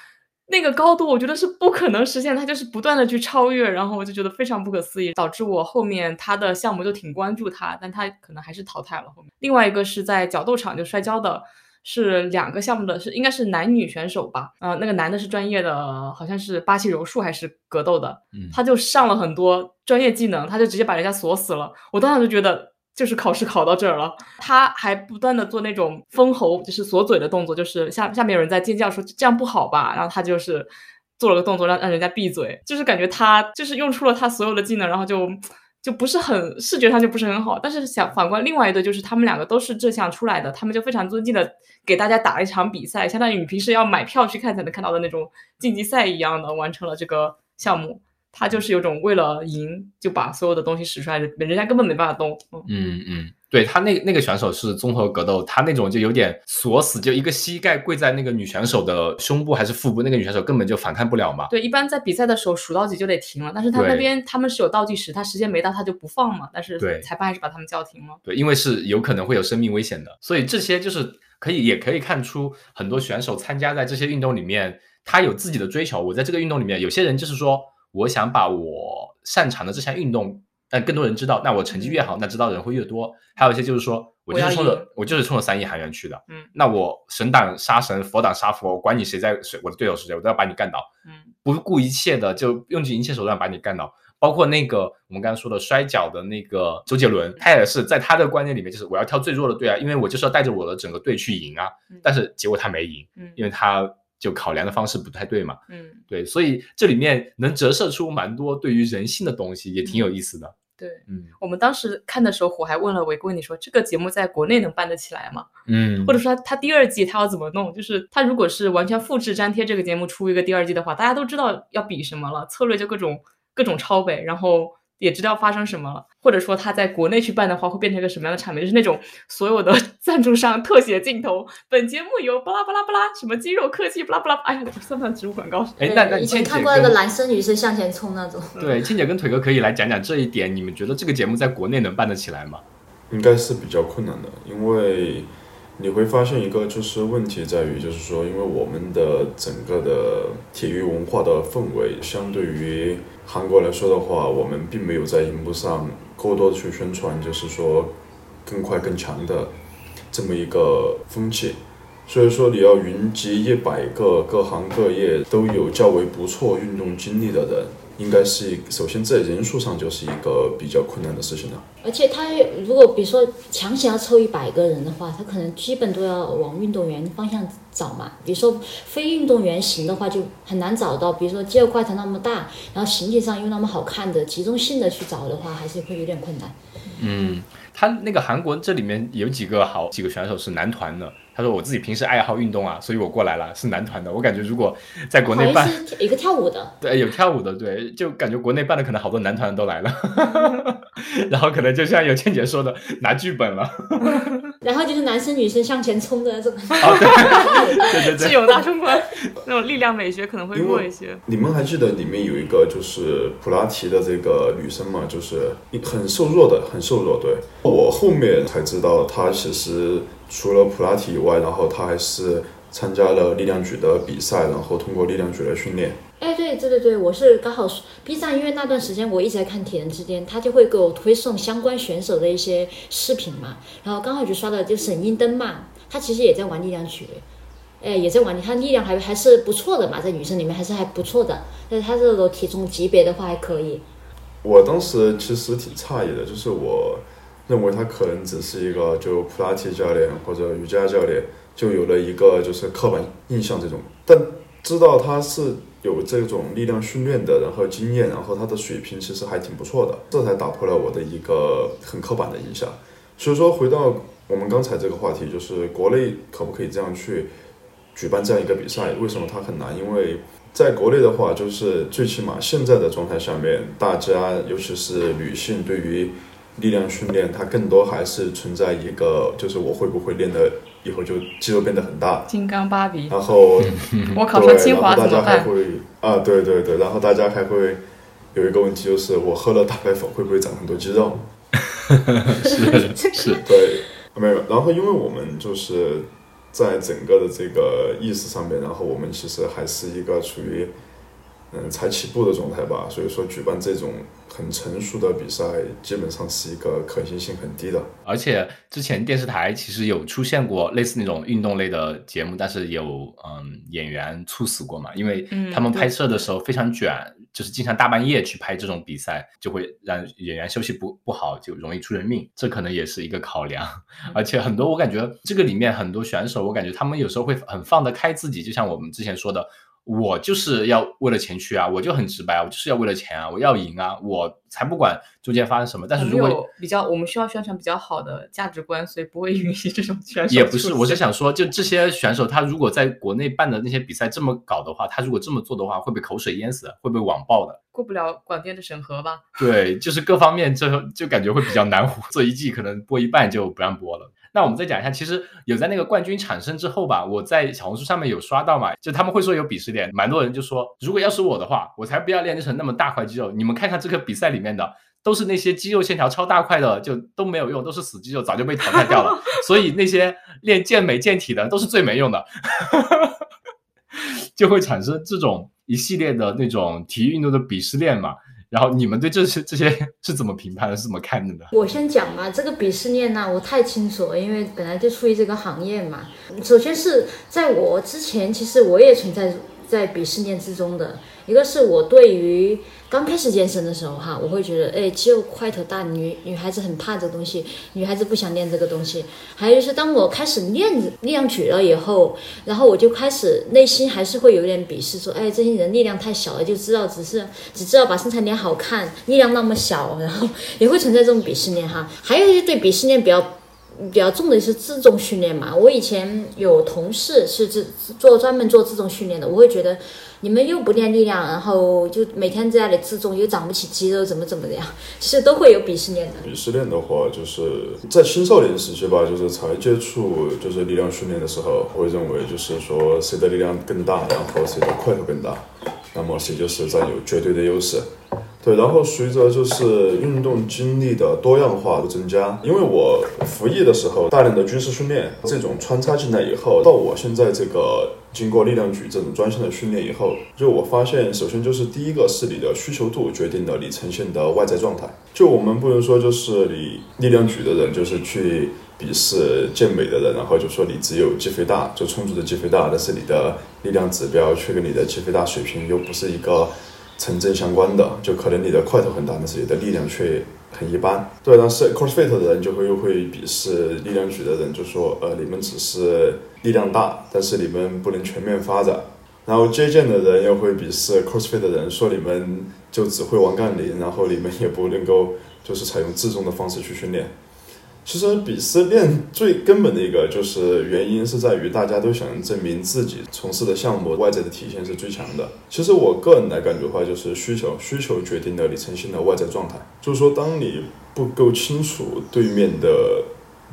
那个高度我觉得是不可能实现，他就是不断的去超越，然后我就觉得非常不可思议，导致我后面他的项目就挺关注他，但他可能还是淘汰了后面。另外一个是在角斗场就摔跤的，是两个项目的，是应该是男女选手吧？呃，那个男的是专业的，好像是巴西柔术还是格斗的，他就上了很多专业技能，他就直接把人家锁死了。我当时就觉得。就是考试考到这儿了，他还不断的做那种封喉，就是锁嘴的动作，就是下下面有人在尖叫说这样不好吧，然后他就是做了个动作让让人家闭嘴，就是感觉他就是用出了他所有的技能，然后就就不是很视觉上就不是很好。但是想反观另外一对，就是他们两个都是这项出来的，他们就非常尊敬的给大家打了一场比赛，相当于你平时要买票去看才能看到的那种竞技赛一样的完成了这个项目。他就是有种为了赢就把所有的东西使出来，人人家根本没办法动。嗯嗯，对他那那个选手是综合格斗，他那种就有点锁死，就一个膝盖跪在那个女选手的胸部还是腹部，那个女选手根本就反抗不了嘛。对，一般在比赛的时候数到几就得停了，但是他那边他们是有倒计时，他时间没到他就不放嘛。但是裁判还是把他们叫停了。对，因为是有可能会有生命危险的，所以这些就是可以也可以看出很多选手参加在这些运动里面，他有自己的追求。我在这个运动里面，有些人就是说。我想把我擅长的这项运动让更多人知道，那我成绩越好，那知道的人会越多。还有一些就是说，我就是冲着我就是冲着三亿韩元去的，嗯，那我神挡杀神，佛挡杀佛，我管你谁在谁，我的队友是谁，我都要把你干倒，嗯，不顾一切的就用尽一切手段把你干倒。包括那个我们刚刚说的摔跤的那个周杰伦，他也是在他的观念里面，就是我要挑最弱的队啊，因为我就是要带着我的整个队去赢啊。但是结果他没赢，嗯，因为他。就考量的方式不太对嘛，嗯，对，所以这里面能折射出蛮多对于人性的东西，也挺有意思的。对，嗯，我们当时看的时候，我还问了维哥，你说这个节目在国内能办得起来吗？嗯，或者说他他第二季他要怎么弄？就是他如果是完全复制粘贴这个节目出一个第二季的话，大家都知道要比什么了，策略就各种各种抄呗，然后。也知道发生什么了，或者说他在国内去办的话，会变成一个什么样的场面？就是那种所有的 赞助商特写镜头，本节目由巴拉巴拉巴拉什么肌肉科技巴拉巴拉，哎呀，算不算植入广告？哎，那那以前看过那个男生女生向前冲那种。对，倩姐跟腿哥可以来讲讲这一点，你们觉得这个节目在国内能办得起来吗？应该是比较困难的，因为你会发现一个就是问题在于，就是说，因为我们的整个的体育文化的氛围，相对于。韩国来说的话，我们并没有在荧幕上过多的去宣传，就是说更快更强的这么一个风气。所以说，你要云集一百个各行各业都有较为不错运动经历的人。应该是首先在人数上就是一个比较困难的事情了。而且他如果比如说强行要凑一百个人的话，他可能基本都要往运动员方向找嘛。比如说非运动员型的话就很难找到，比如说肌肉块头那么大，然后形体上又那么好看的集中性的去找的话，还是会有点困难。嗯，他那个韩国这里面有几个好几个选手是男团的。他说：“我自己平时爱好运动啊，所以我过来了，是男团的。我感觉如果在国内办，一个跳舞的，对，有跳舞的，对，就感觉国内办的可能好多男团都来了，然后可能就像有倩姐说的，拿剧本了，然后就是男生女生向前冲的那种，对对对，智勇大冲关那种力量美学可能会弱一些。你们还记得里面有一个就是普拉提的这个女生吗？就是很瘦弱的，很瘦弱。对我后面才知道，她其实。除了普拉提以外，然后她还是参加了力量举的比赛，然后通过力量举来训练。哎，对对对对，我是刚好 B 站，因为那段时间我一直在看《铁人之巅》，他就会给我推送相关选手的一些视频嘛，然后刚好就刷到就沈英登嘛，他其实也在玩力量举，哎，也在玩，他力量还还是不错的嘛，在女生里面还是还不错的。但是他这个体重级别的话还可以。我当时其实挺诧异的，就是我认为他可能只是一个就普拉提教练或者瑜伽教练，就有了一个就是刻板印象这种，但知道他是有这种力量训练的，然后经验，然后她的水平其实还挺不错的，这才打破了我的一个很刻板的印象。所以说，回到我们刚才这个话题，就是国内可不可以这样去举办这样一个比赛？为什么它很难？因为在国内的话，就是最起码现在的状态下面，大家尤其是女性对于力量训练，它更多还是存在一个，就是我会不会练的的以后就肌肉变得很大，金刚芭比。然后 我考上清华，然后大怎么办？家还会啊，对对对，然后大家还会有一个问题，就是我喝了大白粉会不会长很多肌肉？是是，对，没有。然后因为我们就是在整个的这个意识上面，然后我们其实还是一个处于嗯才起步的状态吧，所以说举办这种很成熟的比赛，基本上是一个可行性很低的。而且之前电视台其实有出现过类似那种运动类的节目，但是有嗯演员猝死过嘛，因为嗯他们拍摄的时候非常卷，就是经常大半夜去拍这种比赛，就会让演员休息不不好，就容易出人命，这可能也是一个考量。而且很多我感觉这个里面很多选手，我感觉他们有时候会很放得开自己，就像我们之前说的。我就是要为了钱去啊，我就很直白，我就是要为了钱啊，我要赢啊，我才不管中间发生什么。但是如果有比较，我们需要宣传比较好的价值观，所以不会允许这种选手也不是，我是想说，就这些选手，他如果在国内办的那些比赛这么搞的话，他如果这么做的话，会被口水淹死，会被网暴的。过不了广电的审核吧？对，就是各方面这就感觉会比较难活，做一季可能播一半就不让播了。那我们再讲一下，其实有在那个冠军产生之后吧，我在小红书上面有刷到嘛，就他们会说有鄙视链，蛮多人就说，如果要是我的话，我才不要练成那么大块肌肉。你们看看这个比赛里面的，都是那些肌肉线条超大块的，就都没有用，都是死肌肉，早就被淘汰掉了。所以那些练健美健体的都是最没用的，就会产生这种一系列的那种体育运动的鄙视链嘛。然后你们对这些这些是怎么评判的？是怎么看的呢？我先讲吧，这个鄙视链呢，我太清楚了，因为本来就处于这个行业嘛。首先是在我之前，其实我也存在在鄙视链之中的。一个是我对于刚开始健身的时候哈，我会觉得，哎，肌肉块头大，女女孩子很怕这个东西，女孩子不想练这个东西。还有就是当我开始练力量举了以后，然后我就开始内心还是会有点鄙视，说，哎，这些人力量太小了，就知道只是只知道把身材练好看，力量那么小，然后也会存在这种鄙视链哈。还有一些对鄙视链比较。比较重的是自重训练嘛，我以前有同事是自做专门做自重训练的，我会觉得你们又不练力量，然后就每天在那里自重，又长不起肌肉，怎么怎么样，其实都会有鄙视链的。鄙视链的话，就是在青少年时期吧，就是才接触就是力量训练的时候，会认为就是说谁的力量更大，然后谁的块头更大，那么谁就是占有绝对的优势。对，然后随着就是运动经历的多样化的增加，因为我服役的时候大量的军事训练这种穿插进来以后，到我现在这个经过力量举这种专项的训练以后，就我发现，首先就是第一个是你的需求度决定了你呈现的外在状态。就我们不能说就是你力量举的人就是去鄙视健美的人，然后就说你只有肌肥大，就充足的肌肥大，但是你的力量指标却跟你的肌肥大水平又不是一个成正相关的，就可能你的块头很大，但是你的力量却很一般。对，但是 CrossFit 的人就会又会鄙视力量举的人，就说呃你们只是力量大，但是你们不能全面发展。然后接见的人又会鄙视 CrossFit 的人，说你们就只会玩杠铃，然后你们也不能够就是采用自重的方式去训练。其实鄙视链最根本的一个就是原因是在于大家都想证明自己从事的项目外在的体现是最强的。其实我个人来感觉的话，就是需求，需求决定了你呈现的外在状态。就是说，当你不够清楚对面的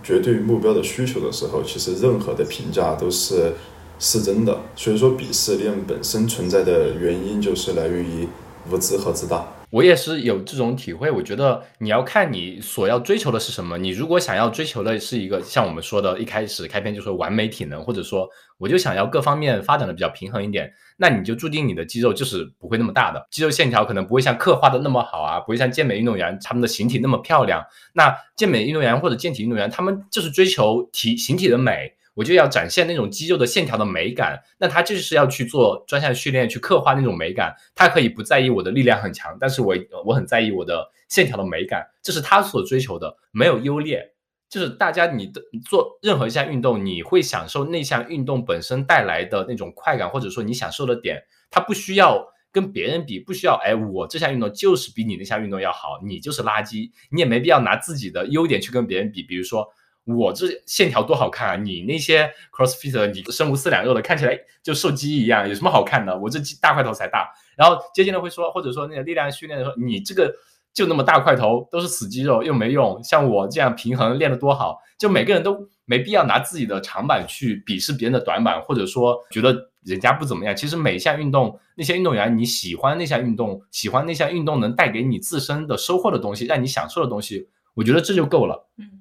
绝对目标的需求的时候，其实任何的评价都是失真的。所以说，鄙视链本身存在的原因就是来源于无知和自大。我也是有这种体会，我觉得你要看你所要追求的是什么。你如果想要追求的是一个像我们说的，一开始开篇就说完美体能，或者说我就想要各方面发展的比较平衡一点，那你就注定你的肌肉就是不会那么大的，肌肉线条可能不会像刻画的那么好啊，不会像健美运动员他们的形体那么漂亮。那健美运动员或者健体运动员，他们就是追求体形体的美。我就要展现那种肌肉的线条的美感，那他就是要去做专项训练，去刻画那种美感。他可以不在意我的力量很强，但是我我很在意我的线条的美感，这是他所追求的，没有优劣。就是大家你的做任何一项运动，你会享受那项运动本身带来的那种快感，或者说你享受的点，它不需要跟别人比，不需要哎，我这项运动就是比你那项运动要好，你就是垃圾，你也没必要拿自己的优点去跟别人比，比如说。我这线条多好看啊！你那些 CrossFit，你身无四两肉的，看起来就瘦鸡一样，有什么好看的？我这大块头才大。然后接近的会说，或者说那个力量训练的时候，你这个就那么大块头，都是死肌肉，又没用。像我这样平衡练得多好，就每个人都没必要拿自己的长板去鄙视别人的短板，或者说觉得人家不怎么样。其实每项运动，那些运动员你喜欢那项运动，喜欢那项运动能带给你自身的收获的东西，让你享受的东西，我觉得这就够了。嗯。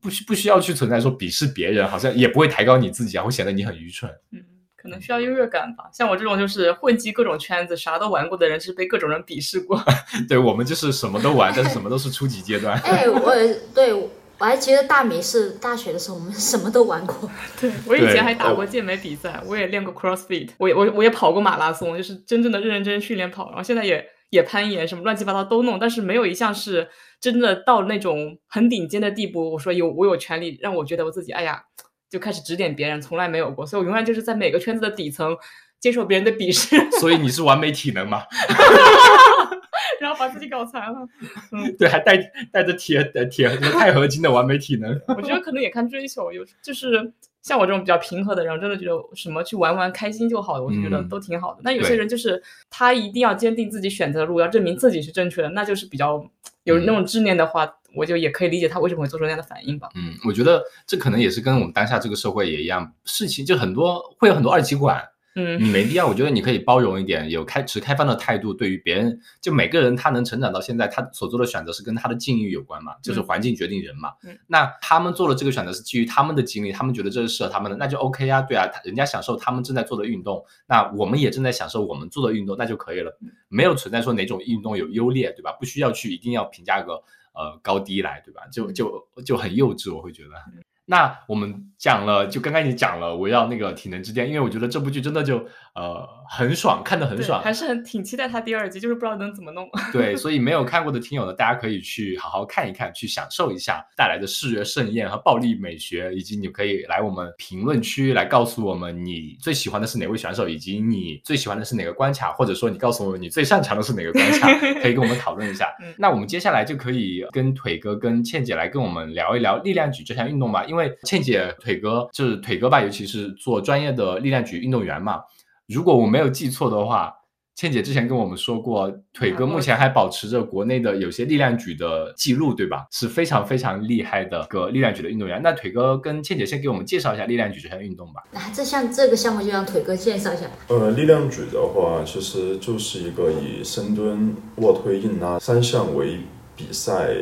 不需不需要去存在说鄙视别人，好像也不会抬高你自己啊，会显得你很愚蠢。嗯，可能需要优越感吧。像我这种就是混迹各种圈子，啥都玩过的人，是被各种人鄙视过。对我们就是什么都玩，但是什么都是初级阶段。哎，我对我还记得大米是大学的时候，我们什么都玩过。对我以前还打过健美比赛，我也练过 CrossFit，我也我我也跑过马拉松，就是真正的认认真真训练跑，然后现在也。也攀岩什么乱七八糟都弄，但是没有一项是真的到那种很顶尖的地步。我说有，我有权利让我觉得我自己，哎呀，就开始指点别人，从来没有过。所以我永远就是在每个圈子的底层接受别人的鄙视。所以你是完美体能吗？然后把自己搞残了。嗯，对，还带带着铁铁钛合金的完美体能。我觉得可能也看追求，有就是。像我这种比较平和的人，真的觉得什么去玩玩开心就好了，我就觉得都挺好的。那有些人就是他一定要坚定自己选择的路，要证明自己是正确的，那就是比较有那种执念的话，我就也可以理解他为什么会做出那样的反应吧。嗯，我觉得这可能也是跟我们当下这个社会也一样，事情就很多会有很多二极管。嗯，你没必要。我觉得你可以包容一点，有开持开放的态度，对于别人，就每个人他能成长到现在，他所做的选择是跟他的境遇有关嘛，就是环境决定人嘛。嗯，那他们做了这个选择是基于他们的经历，他们觉得这是适合他们的，那就 OK 啊，对啊，人家享受他们正在做的运动，那我们也正在享受我们做的运动，那就可以了，没有存在说哪种运动有优劣，对吧？不需要去一定要评价个呃高低来，对吧？就就就很幼稚，我会觉得。那我们讲了，就刚刚你讲了，围绕那个体能之巅，因为我觉得这部剧真的就呃很爽，看得很爽，还是很挺期待它第二集，就是不知道能怎么弄。对，所以没有看过的听友呢，大家可以去好好看一看，去享受一下带来的视觉盛宴和暴力美学，以及你可以来我们评论区来告诉我们你最喜欢的是哪位选手，以及你最喜欢的是哪个关卡，或者说你告诉我们你最擅长的是哪个关卡，可以跟我们讨论一下。那我们接下来就可以跟腿哥跟倩姐来跟我们聊一聊力量举这项运动吧。因为倩姐腿哥就是腿哥吧，尤其是做专业的力量举运动员嘛。如果我没有记错的话，倩姐之前跟我们说过，腿哥目前还保持着国内的有些力量举的记录，对吧？是非常非常厉害的个力量举的运动员。那腿哥跟倩姐先给我们介绍一下力量举这项运动吧。那这项这个项目就让腿哥介绍一下。呃，力量举的话，其实就是一个以深蹲、卧推、硬拉三项为比赛。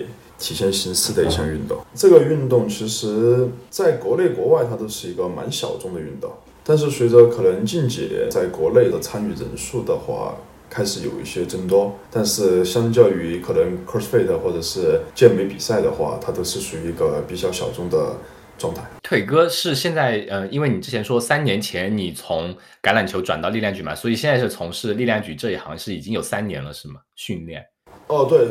体现形式的一项运动，这个运动其实在国内国外它都是一个蛮小众的运动，但是随着可能近几年在国内的参与人数的话，开始有一些增多，但是相较于可能 CrossFit 或者是健美比赛的话，它都是属于一个比较小众的状态。腿哥是现在呃，因为你之前说三年前你从橄榄球转到力量举嘛，所以现在是从事力量举这一行是已经有三年了是吗？训练？哦，对。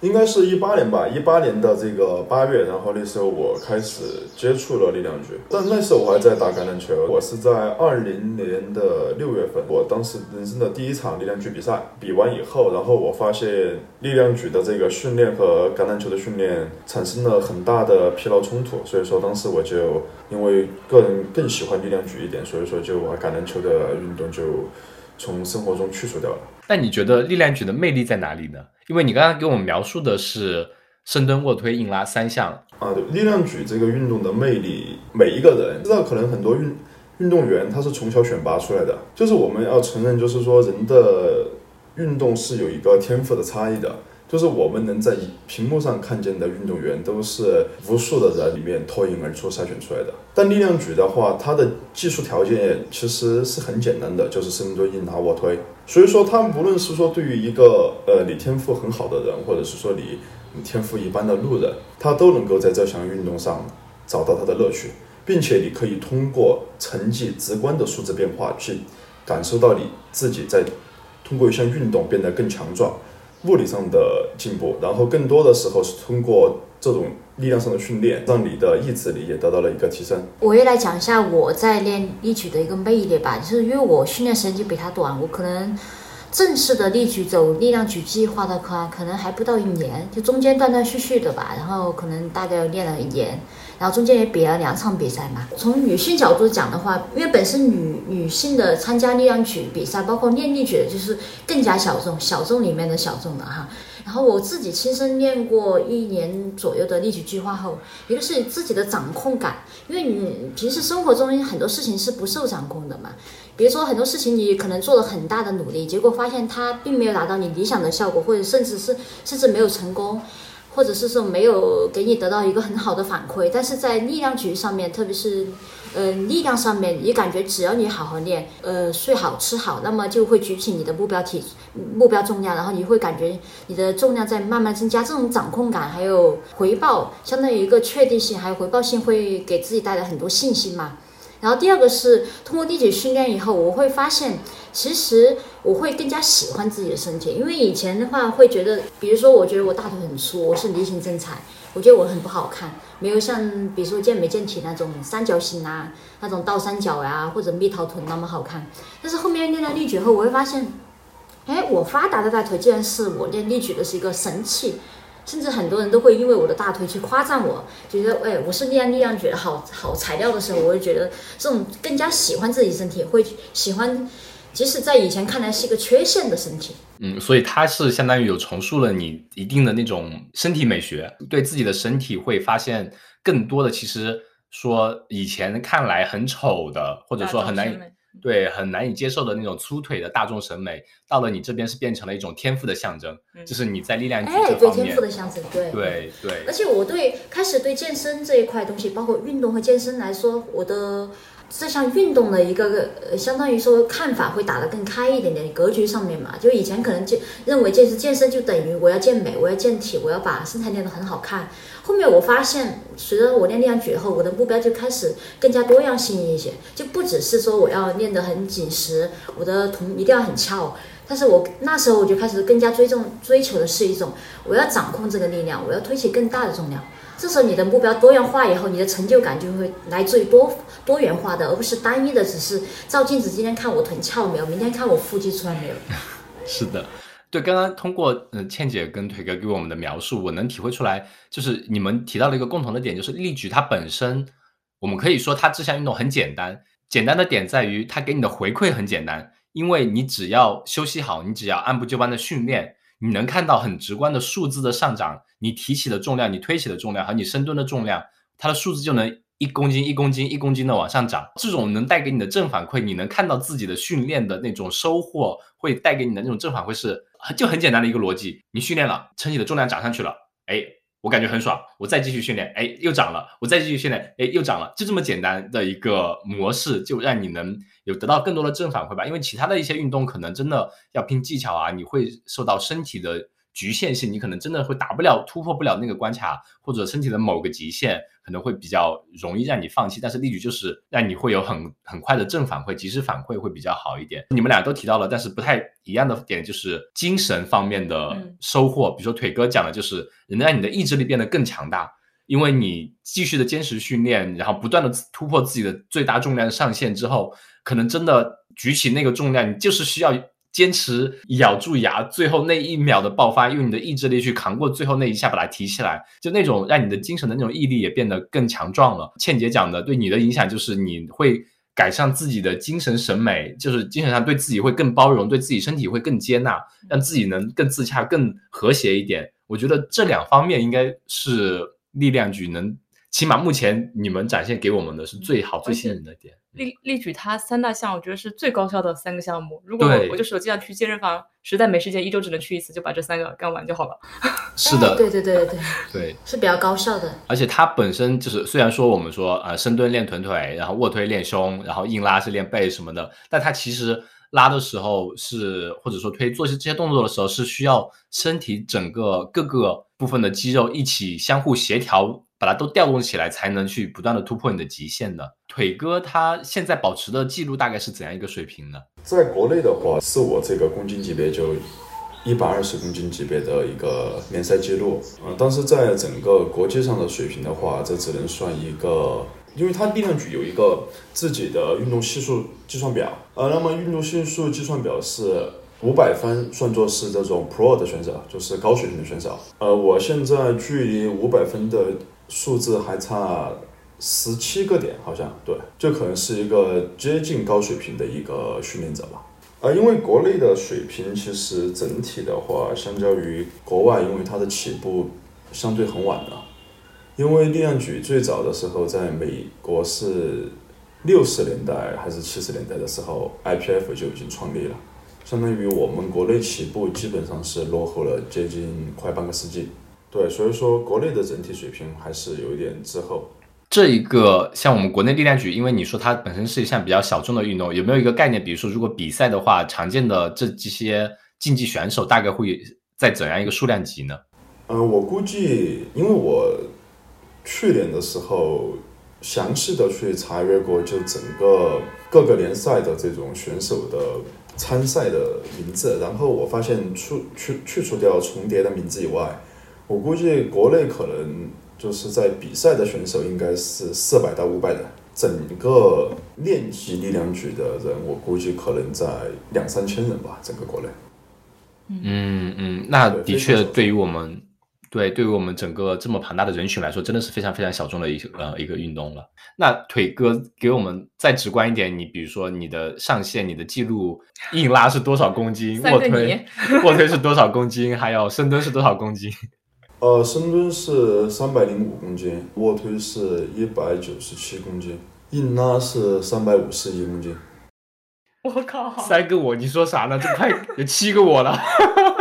应该是一八年吧，一八年的这个八月，然后那时候我开始接触了力量举，但那时候我还在打橄榄球。我是在二零年的六月份，我当时人生的第一场力量举比赛，比完以后，然后我发现力量举的这个训练和橄榄球的训练产生了很大的疲劳冲突，所以说当时我就因为个人更喜欢力量举一点，所以说就把橄榄球的运动就从生活中去除掉了。那你觉得力量举的魅力在哪里呢？因为你刚刚给我们描述的是深蹲、卧推、硬拉三项啊，力量举这个运动的魅力，每一个人知道，可能很多运运动员他是从小选拔出来的，就是我们要承认，就是说人的运动是有一个天赋的差异的。就是我们能在屏幕上看见的运动员，都是无数的人里面脱颖而出筛选出来的。但力量举的话，它的技术条件其实是很简单的，就是深蹲、硬拉、卧推。所以说，他们不论是说对于一个呃你天赋很好的人，或者是说你你天赋一般的路人，他都能够在这项运动上找到他的乐趣。并且你可以通过成绩直观的数字变化去感受到你自己在通过一项运动变得更强壮，物理上的进步，然后更多的时候是通过这种力量上的训练，让你的意志力也得到了一个提升。我也来讲一下我在练力举的一个魅力吧，就是因为我训练时间就比他短，我可能正式的力举走力量举计划的话，可能还不到一年，就中间断断续续的吧，然后可能大概练了一年。然后中间也比了两场比赛嘛。从女性角度讲的话，因为本身女女性的参加力量举比赛，包括练力举，就是更加小众，小众里面的小众的哈。然后我自己亲身练过一年左右的力举计划后，一个是自己的掌控感，因为你平时生活中很多事情是不受掌控的嘛。比如说很多事情你可能做了很大的努力，结果发现它并没有达到你理想的效果，或者甚至是甚至没有成功。或者是说没有给你得到一个很好的反馈，但是在力量举上面，特别是，呃，力量上面，你感觉只要你好好练，呃，睡好吃好，那么就会举起你的目标体目标重量，然后你会感觉你的重量在慢慢增加，这种掌控感还有回报，相当于一个确定性，还有回报性，会给自己带来很多信心嘛。然后第二个是通过力举训练以后，我会发现，其实我会更加喜欢自己的身体，因为以前的话会觉得，比如说我觉得我大腿很粗，我是梨形身材，我觉得我很不好看，没有像比如说健美健体那种三角形啊，那种倒三角呀或者蜜桃臀那么好看。但是后面练了力举后，我会发现，哎，我发达的大腿竟然是我练力举的是一个神器。甚至很多人都会因为我的大腿去夸赞我，觉得哎，我是力量力量觉得好好材料的时候，我就觉得这种更加喜欢自己身体，会喜欢，即使在以前看来是一个缺陷的身体。嗯，所以它是相当于有重塑了你一定的那种身体美学，对自己的身体会发现更多的，其实说以前看来很丑的，或者说很难。对，很难以接受的那种粗腿的大众审美，到了你这边是变成了一种天赋的象征，就是你在力量举这方面，对天赋的象征，对对对。而且我对开始对健身这一块东西，包括运动和健身来说，我的。这项运动的一个呃，相当于说看法会打得更开一点点，格局上面嘛，就以前可能就认为健身健身就等于我要健美，我要健体，我要把身材练得很好看。后面我发现，随着我练力量举后，我的目标就开始更加多样性一些，就不只是说我要练得很紧实，我的臀一定要很翘，但是我那时候我就开始更加追重追求的是一种，我要掌控这个力量，我要推起更大的重量。这时候你的目标多样化以后，你的成就感就会来自于多多元化的，而不是单一的，只是照镜子今天看我臀翘没有，明天看我腹肌出来没有。是的，对，刚刚通过嗯倩姐跟腿哥给我们的描述，我能体会出来，就是你们提到了一个共同的点，就是力举它本身，我们可以说它这项运动很简单，简单的点在于它给你的回馈很简单，因为你只要休息好，你只要按部就班的训练。你能看到很直观的数字的上涨，你提起的重量，你推起的重量和你深蹲的重量，它的数字就能一公斤一公斤一公斤的往上涨。这种能带给你的正反馈，你能看到自己的训练的那种收获，会带给你的那种正反馈是就很简单的一个逻辑。你训练了，称体的重量涨上去了，哎。我感觉很爽，我再继续训练，哎，又涨了；我再继续训练，哎，又涨了。就这么简单的一个模式，就让你能有得到更多的正反馈吧。因为其他的一些运动可能真的要拼技巧啊，你会受到身体的。局限性，你可能真的会达不了、突破不了那个关卡，或者身体的某个极限，可能会比较容易让你放弃。但是例举就是让你会有很很快的正反馈，及时反馈会比较好一点。你们俩都提到了，但是不太一样的点就是精神方面的收获。比如说腿哥讲的就是能让你的意志力变得更强大，因为你继续的坚持训练，然后不断的突破自己的最大重量上限之后，可能真的举起那个重量，你就是需要。坚持咬住牙，最后那一秒的爆发，用你的意志力去扛过最后那一下，把它提起来，就那种让你的精神的那种毅力也变得更强壮了。倩姐讲的对你的影响就是你会改善自己的精神审美，就是精神上对自己会更包容，对自己身体会更接纳，让自己能更自洽、更和谐一点。我觉得这两方面应该是力量举能。起码目前你们展现给我们的是最好、最吸引的点。例例举它三大项，我觉得是最高效的三个项目。如果我就手机上去健身房，实在没时间，一周只能去一次，就把这三个干完就好了。是的，对对对对对对，是比较高效的。而且它本身就是，虽然说我们说呃深蹲练臀腿，然后卧推练胸，然后硬拉是练背什么的，但它其实拉的时候是，或者说推做些这些动作的时候是需要身体整个各个部分的肌肉一起相互协调，把它都调动起来，才能去不断的突破你的极限的。腿哥他现在保持的记录大概是怎样一个水平呢？在国内的话，是我这个公斤级别就一百二十公斤级别的一个联赛记录，呃，但是在整个国际上的水平的话，这只能算一个。因为它力量举有一个自己的运动系数计算表，呃，那么运动系数计算表是五百分算作是这种 pro 的选手，就是高水平的选手。呃，我现在距离五百分的数字还差十七个点，好像对，这可能是一个接近高水平的一个训练者吧。呃，因为国内的水平其实整体的话，相较于国外，因为它的起步相对很晚的。因为力量举最早的时候在美国是六十年代还是七十年代的时候，IPF 就已经创立了，相当于我们国内起步基本上是落后了接近快半个世纪。对，所以说国内的整体水平还是有一点滞后。这一个像我们国内力量举，因为你说它本身是一项比较小众的运动，有没有一个概念？比如说如果比赛的话，常见的这这些竞技选手大概会在怎样一个数量级呢？呃，我估计，因为我。去年的时候，详细的去查阅过，就整个各个联赛的这种选手的参赛的名字，然后我发现，除去去除掉重叠的名字以外，我估计国内可能就是在比赛的选手应该是四百到五百人，整个练习力量举的人，我估计可能在两三千人吧，整个国内。嗯嗯，那的确对于我们。对，对于我们整个这么庞大的人群来说，真的是非常非常小众的一呃一个运动了。那腿哥给我们再直观一点，你比如说你的上限、你的记录，硬拉是多少公斤？卧推卧推是多少公斤？还有深蹲是多少公斤？呃，深蹲是三百零五公斤，卧推是一百九十七公斤，硬拉是三百五十一公斤。我靠！三个我，你说啥呢？这快有七个我了。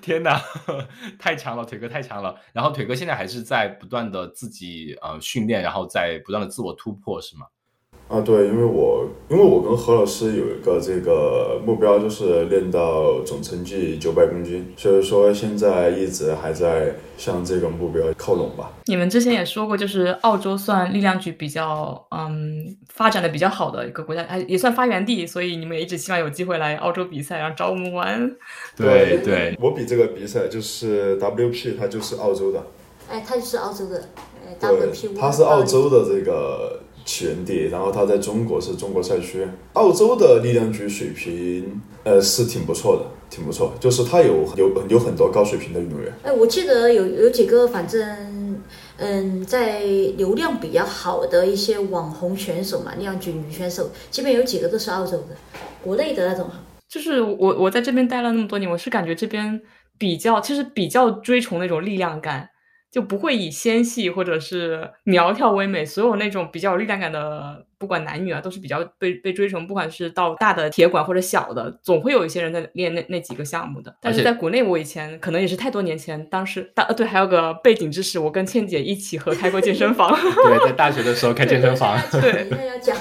天哪，太强了，腿哥太强了。然后腿哥现在还是在不断的自己呃训练，然后在不断的自我突破，是吗？啊，对，因为我因为我跟何老师有一个这个目标，就是练到总成绩九百公斤，所以说现在一直还在向这个目标靠拢吧。你们之前也说过，就是澳洲算力量举比较嗯发展的比较好的一个国家，还也算发源地，所以你们也一直希望有机会来澳洲比赛，然后找我们玩。对对，我比这个比赛就是 WP，它就是澳洲的。哎，它就是澳洲的。哎，WP，，它是澳洲的这个。起源地，然后他在中国是中国赛区。澳洲的力量举水平，呃，是挺不错的，挺不错。就是他有有有很多高水平的运动员。哎，我记得有有几个，反正，嗯，在流量比较好的一些网红选手嘛，力量举女选手，基本有几个都是澳洲的，国内的那种。就是我我在这边待了那么多年，我是感觉这边比较，其实比较追崇那种力量感。就不会以纤细或者是苗条为美，所有那种比较有力量感的，不管男女啊，都是比较被被追崇。不管是到大的铁管或者小的，总会有一些人在练那那几个项目的。但是在国内，我以前可能也是太多年前，当时大呃对，还有个背景知识，我跟倩姐一起合开过健身房。对，在大学的时候开健身房。对，要讲。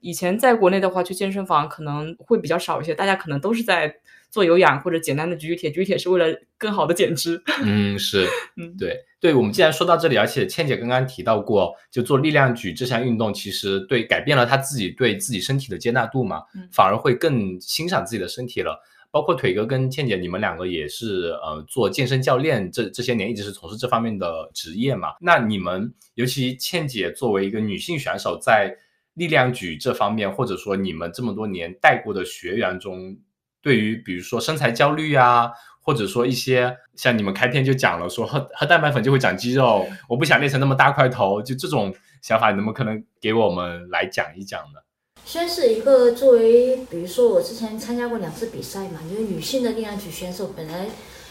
以前在国内的话，去健身房可能会比较少一些，大家可能都是在。做有氧或者简单的举举铁，举铁是为了更好的减脂。嗯，是，嗯，对，对。我们既然说到这里，而且倩姐刚刚提到过，就做力量举这项运动，其实对改变了她自己对自己身体的接纳度嘛，反而会更欣赏自己的身体了。包括腿哥跟倩姐，你们两个也是呃做健身教练，这这些年一直是从事这方面的职业嘛。那你们，尤其倩姐作为一个女性选手，在力量举这方面，或者说你们这么多年带过的学员中。对于比如说身材焦虑啊，或者说一些像你们开篇就讲了说喝喝蛋白粉就会长肌肉，我不想练成那么大块头，就这种想法，能不能可能给我们来讲一讲呢？先是一个作为，比如说我之前参加过两次比赛嘛，因为女性的力量举选手本来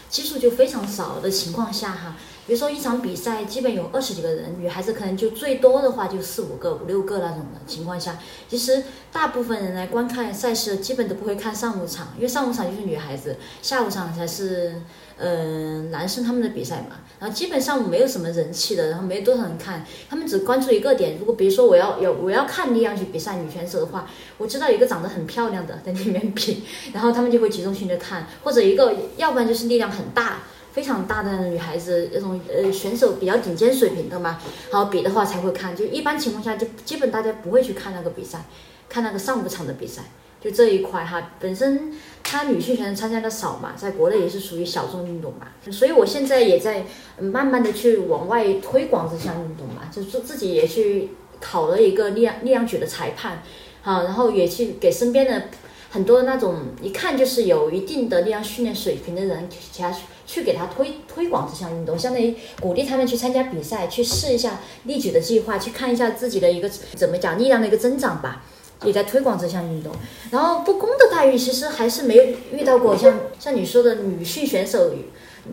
基数就非常少的情况下哈，比如说一场比赛基本有二十几个人，女孩子可能就最多的话就四五个、五六个那种的情况下，其实大部分人来观看赛事，基本都不会看上午场，因为上午场就是女孩子，下午场才是呃男生他们的比赛嘛。然后基本上没有什么人气的，然后没多少人看，他们只关注一个点。如果比如说我要有我要看力量举比赛女选手的话，我知道一个长得很漂亮的在里面比，然后他们就会集中性的看，或者一个要不然就是力量很大。非常大的女孩子，那种呃选手比较顶尖水平的嘛，好比的话才会看。就一般情况下，就基本大家不会去看那个比赛，看那个上午场的比赛。就这一块哈，本身他女性选手参加的少嘛，在国内也是属于小众运动嘛，所以我现在也在慢慢的去往外推广这项运动嘛，就自自己也去考了一个力量力量举的裁判，好，然后也去给身边的很多那种一看就是有一定的力量训练水平的人，其他。去给他推推广这项运动，相当于鼓励他们去参加比赛，去试一下力举的计划，去看一下自己的一个怎么讲力量的一个增长吧，也在推广这项运动。然后不公的待遇其实还是没有遇到过，像像你说的女性选手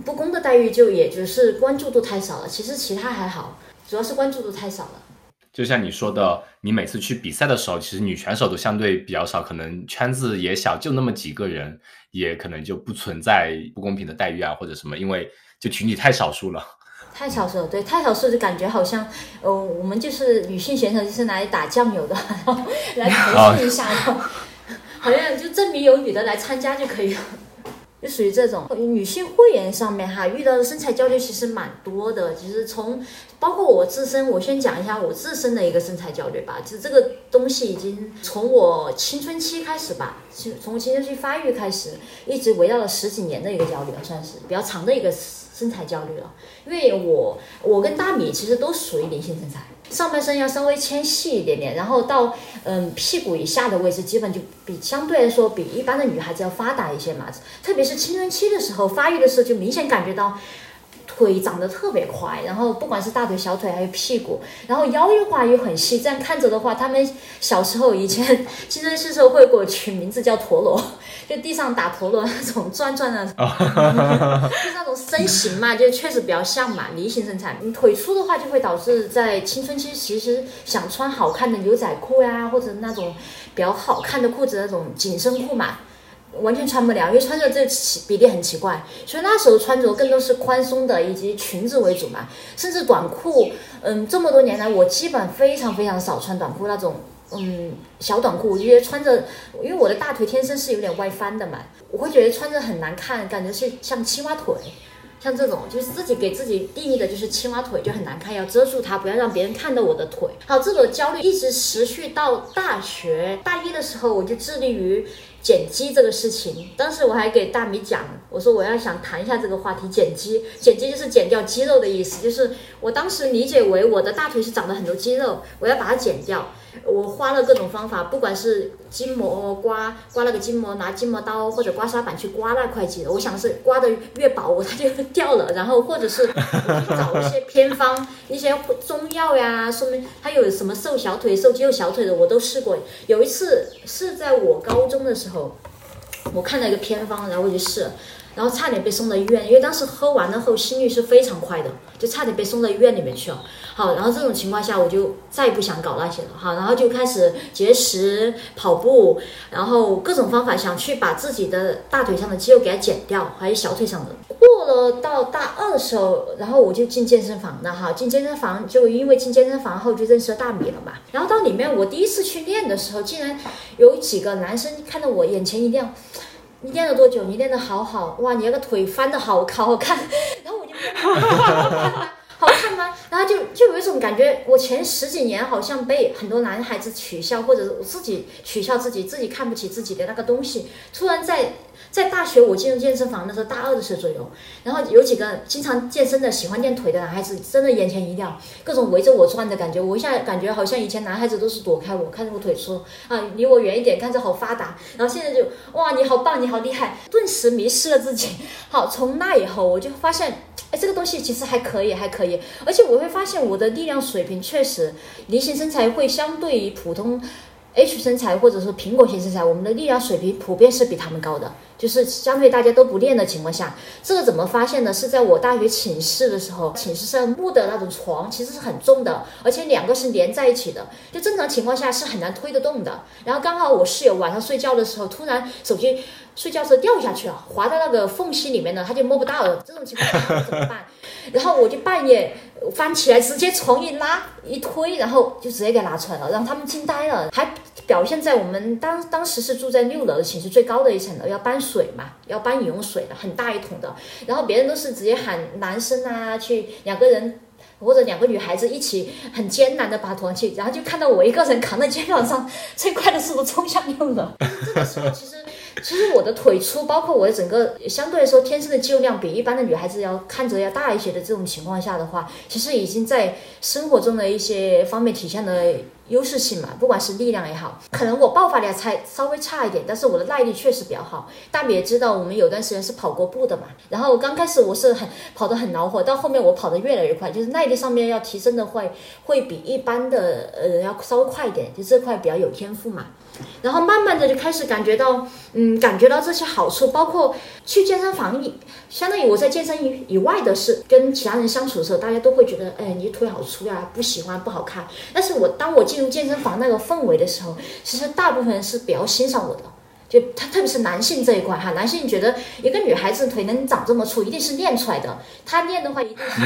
不公的待遇，就也就是关注度太少了。其实其他还好，主要是关注度太少了。就像你说的，你每次去比赛的时候，其实女选手都相对比较少，可能圈子也小，就那么几个人，也可能就不存在不公平的待遇啊，或者什么，因为就群体太少数了。太少数了，对，太少数就感觉好像，呃，我们就是女性选手，就是来打酱油的，然后来培训一下的，好像就证明有女的来参加就可以了。就属于这种女性会员上面哈，遇到的身材焦虑其实蛮多的。其实从包括我自身，我先讲一下我自身的一个身材焦虑吧。其实这个东西已经从我青春期开始吧，从从青春期发育开始，一直围绕了十几年的一个焦虑，算是比较长的一个身材焦虑了。因为我我跟大米其实都属于菱形身材。上半身要稍微纤细一点点，然后到嗯屁股以下的位置，基本就比相对来说比一般的女孩子要发达一些嘛。特别是青春期的时候发育的时候，就明显感觉到腿长得特别快，然后不管是大腿、小腿还有屁股，然后腰又话又很细。这样看着的话，他们小时候以前青春期的时候会给我取名字叫陀螺。就地上打陀螺那种转转的，就那种身形嘛，就确实比较像嘛，梨形身材。你腿粗的话，就会导致在青春期其实想穿好看的牛仔裤呀，或者那种比较好看的裤子那种紧身裤嘛，完全穿不了，因为穿着这奇比例很奇怪。所以那时候穿着更多是宽松的，以及裙子为主嘛，甚至短裤。嗯，这么多年来，我基本非常非常少穿短裤那种。嗯，小短裤，我觉得穿着，因为我的大腿天生是有点外翻的嘛，我会觉得穿着很难看，感觉是像青蛙腿，像这种就是自己给自己定义的就是青蛙腿就很难看，要遮住它，不要让别人看到我的腿。好，这种焦虑一直持续到大学大一的时候，我就致力于减肌这个事情。当时我还给大米讲，我说我要想谈一下这个话题，减肌，减肌就是减掉肌肉的意思，就是我当时理解为我的大腿是长了很多肌肉，我要把它减掉。我花了各种方法，不管是筋膜刮刮那个筋膜，拿筋膜刀或者刮痧板去刮那块肌肉，我想是刮的越薄它就掉了。然后或者是 找一些偏方，一些中药呀，说明它有什么瘦小腿、瘦肌肉小腿的，我都试过。有一次是在我高中的时候，我看到一个偏方，然后我就试了。然后差点被送到医院，因为当时喝完了后心率是非常快的，就差点被送到医院里面去了。好，然后这种情况下我就再也不想搞那些了。好，然后就开始节食、跑步，然后各种方法想去把自己的大腿上的肌肉给它减掉，还有小腿上的。过了到大二的时候，然后我就进健身房了。哈，进健身房就因为进健身房后就认识了大米了嘛。然后到里面我第一次去练的时候，竟然有几个男生看到我眼前一亮。你练了多久？你练的好好哇！你那个腿翻的好好好看，然后我就好看吗？然后就就有一种感觉，我前十几年好像被很多男孩子取笑，或者我自己取笑自己，自己看不起自己的那个东西，突然在。在大学，我进入健身房的时候，大二的时候左右，然后有几个经常健身的、喜欢练腿的男孩子，真的眼前一亮，各种围着我转的感觉，我一下感觉好像以前男孩子都是躲开我，看着我腿粗啊，离我远一点，看着好发达，然后现在就哇，你好棒，你好厉害，顿时迷失了自己。好，从那以后，我就发现，哎，这个东西其实还可以，还可以，而且我会发现我的力量水平确实，梨形身材会相对于普通。H 身材或者说苹果型身材，我们的力量水平普遍是比他们高的，就是相对大家都不练的情况下，这个怎么发现呢？是在我大学寝室的时候，寝室是木的那种床其实是很重的，而且两个是连在一起的，就正常情况下是很难推得动的。然后刚好我室友晚上睡觉的时候，突然手机睡觉时候掉下去了，滑到那个缝隙里面了，他就摸不到了。这种情况下怎么办？然后我就半夜翻起来，直接床一拉一推，然后就直接给拿出来了，让他们惊呆了，还。表现在我们当当时是住在六楼的寝室最高的一层楼，要搬水嘛，要搬饮用水的，很大一桶的。然后别人都是直接喊男生啊去两个人或者两个女孩子一起很艰难的把桶去，然后就看到我一个人扛在肩膀上，最快的速度冲向六楼。这个时候其实其实我的腿粗，包括我的整个相对来说天生的肌肉量比一般的女孩子要看着要大一些的这种情况下的话，其实已经在生活中的一些方面体现了。优势性嘛，不管是力量也好，可能我爆发力才稍微差一点，但是我的耐力确实比较好。大米也知道，我们有段时间是跑过步的嘛，然后刚开始我是很跑得很恼火，到后面我跑得越来越快，就是耐力上面要提升的会会比一般的呃要稍微快一点，就这块比较有天赋嘛。然后慢慢的就开始感觉到，嗯，感觉到这些好处，包括去健身房以，相当于我在健身以以外的是跟其他人相处的时候，大家都会觉得，哎，你腿好粗呀，不喜欢，不好看。但是我当我进入健身房那个氛围的时候，其实大部分人是比较欣赏我的。就他，特别是男性这一块哈，男性觉得一个女孩子腿能长这么粗，一定是练出来的。他练的话，一定是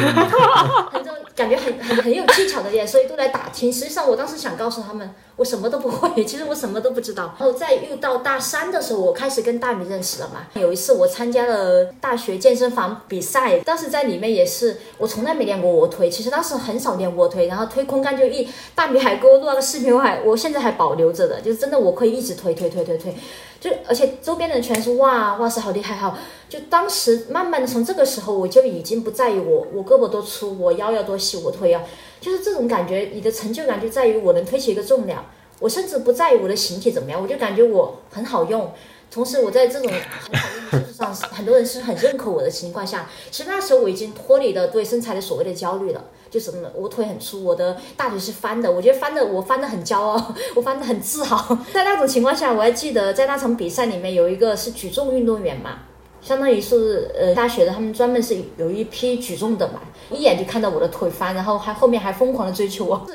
很多感觉很很很有技巧的练，所以都来打听。实际上，我当时想告诉他们，我什么都不会，其实我什么都不知道。然后在遇到大三的时候，我开始跟大米认识了嘛。有一次我参加了大学健身房比赛，当时在里面也是，我从来没练过卧推，其实当时很少练卧推，然后推空杆就一大米还给我录了个视频，我还我现在还保留着的，就是真的我可以一直推推推推推。就而且周边的人全是哇哇塞好厉害哈！就当时慢慢的从这个时候我就已经不在于我我胳膊多粗我腰要多细我推啊，就是这种感觉，你的成就感就在于我能推起一个重量，我甚至不在于我的形体怎么样，我就感觉我很好用。同时我在这种 很好用的基础上，很多人是很认可我的情况下，其实那时候我已经脱离了对身材的所谓的焦虑了。就什么，我腿很粗，我的大腿是翻的，我觉得翻的我翻的很骄傲，我翻的很自豪。在那种情况下，我还记得在那场比赛里面有一个是举重运动员嘛。相当于是呃大学的，他们专门是有一批举重的嘛，一眼就看到我的腿翻，然后还后面还疯狂的追求 我。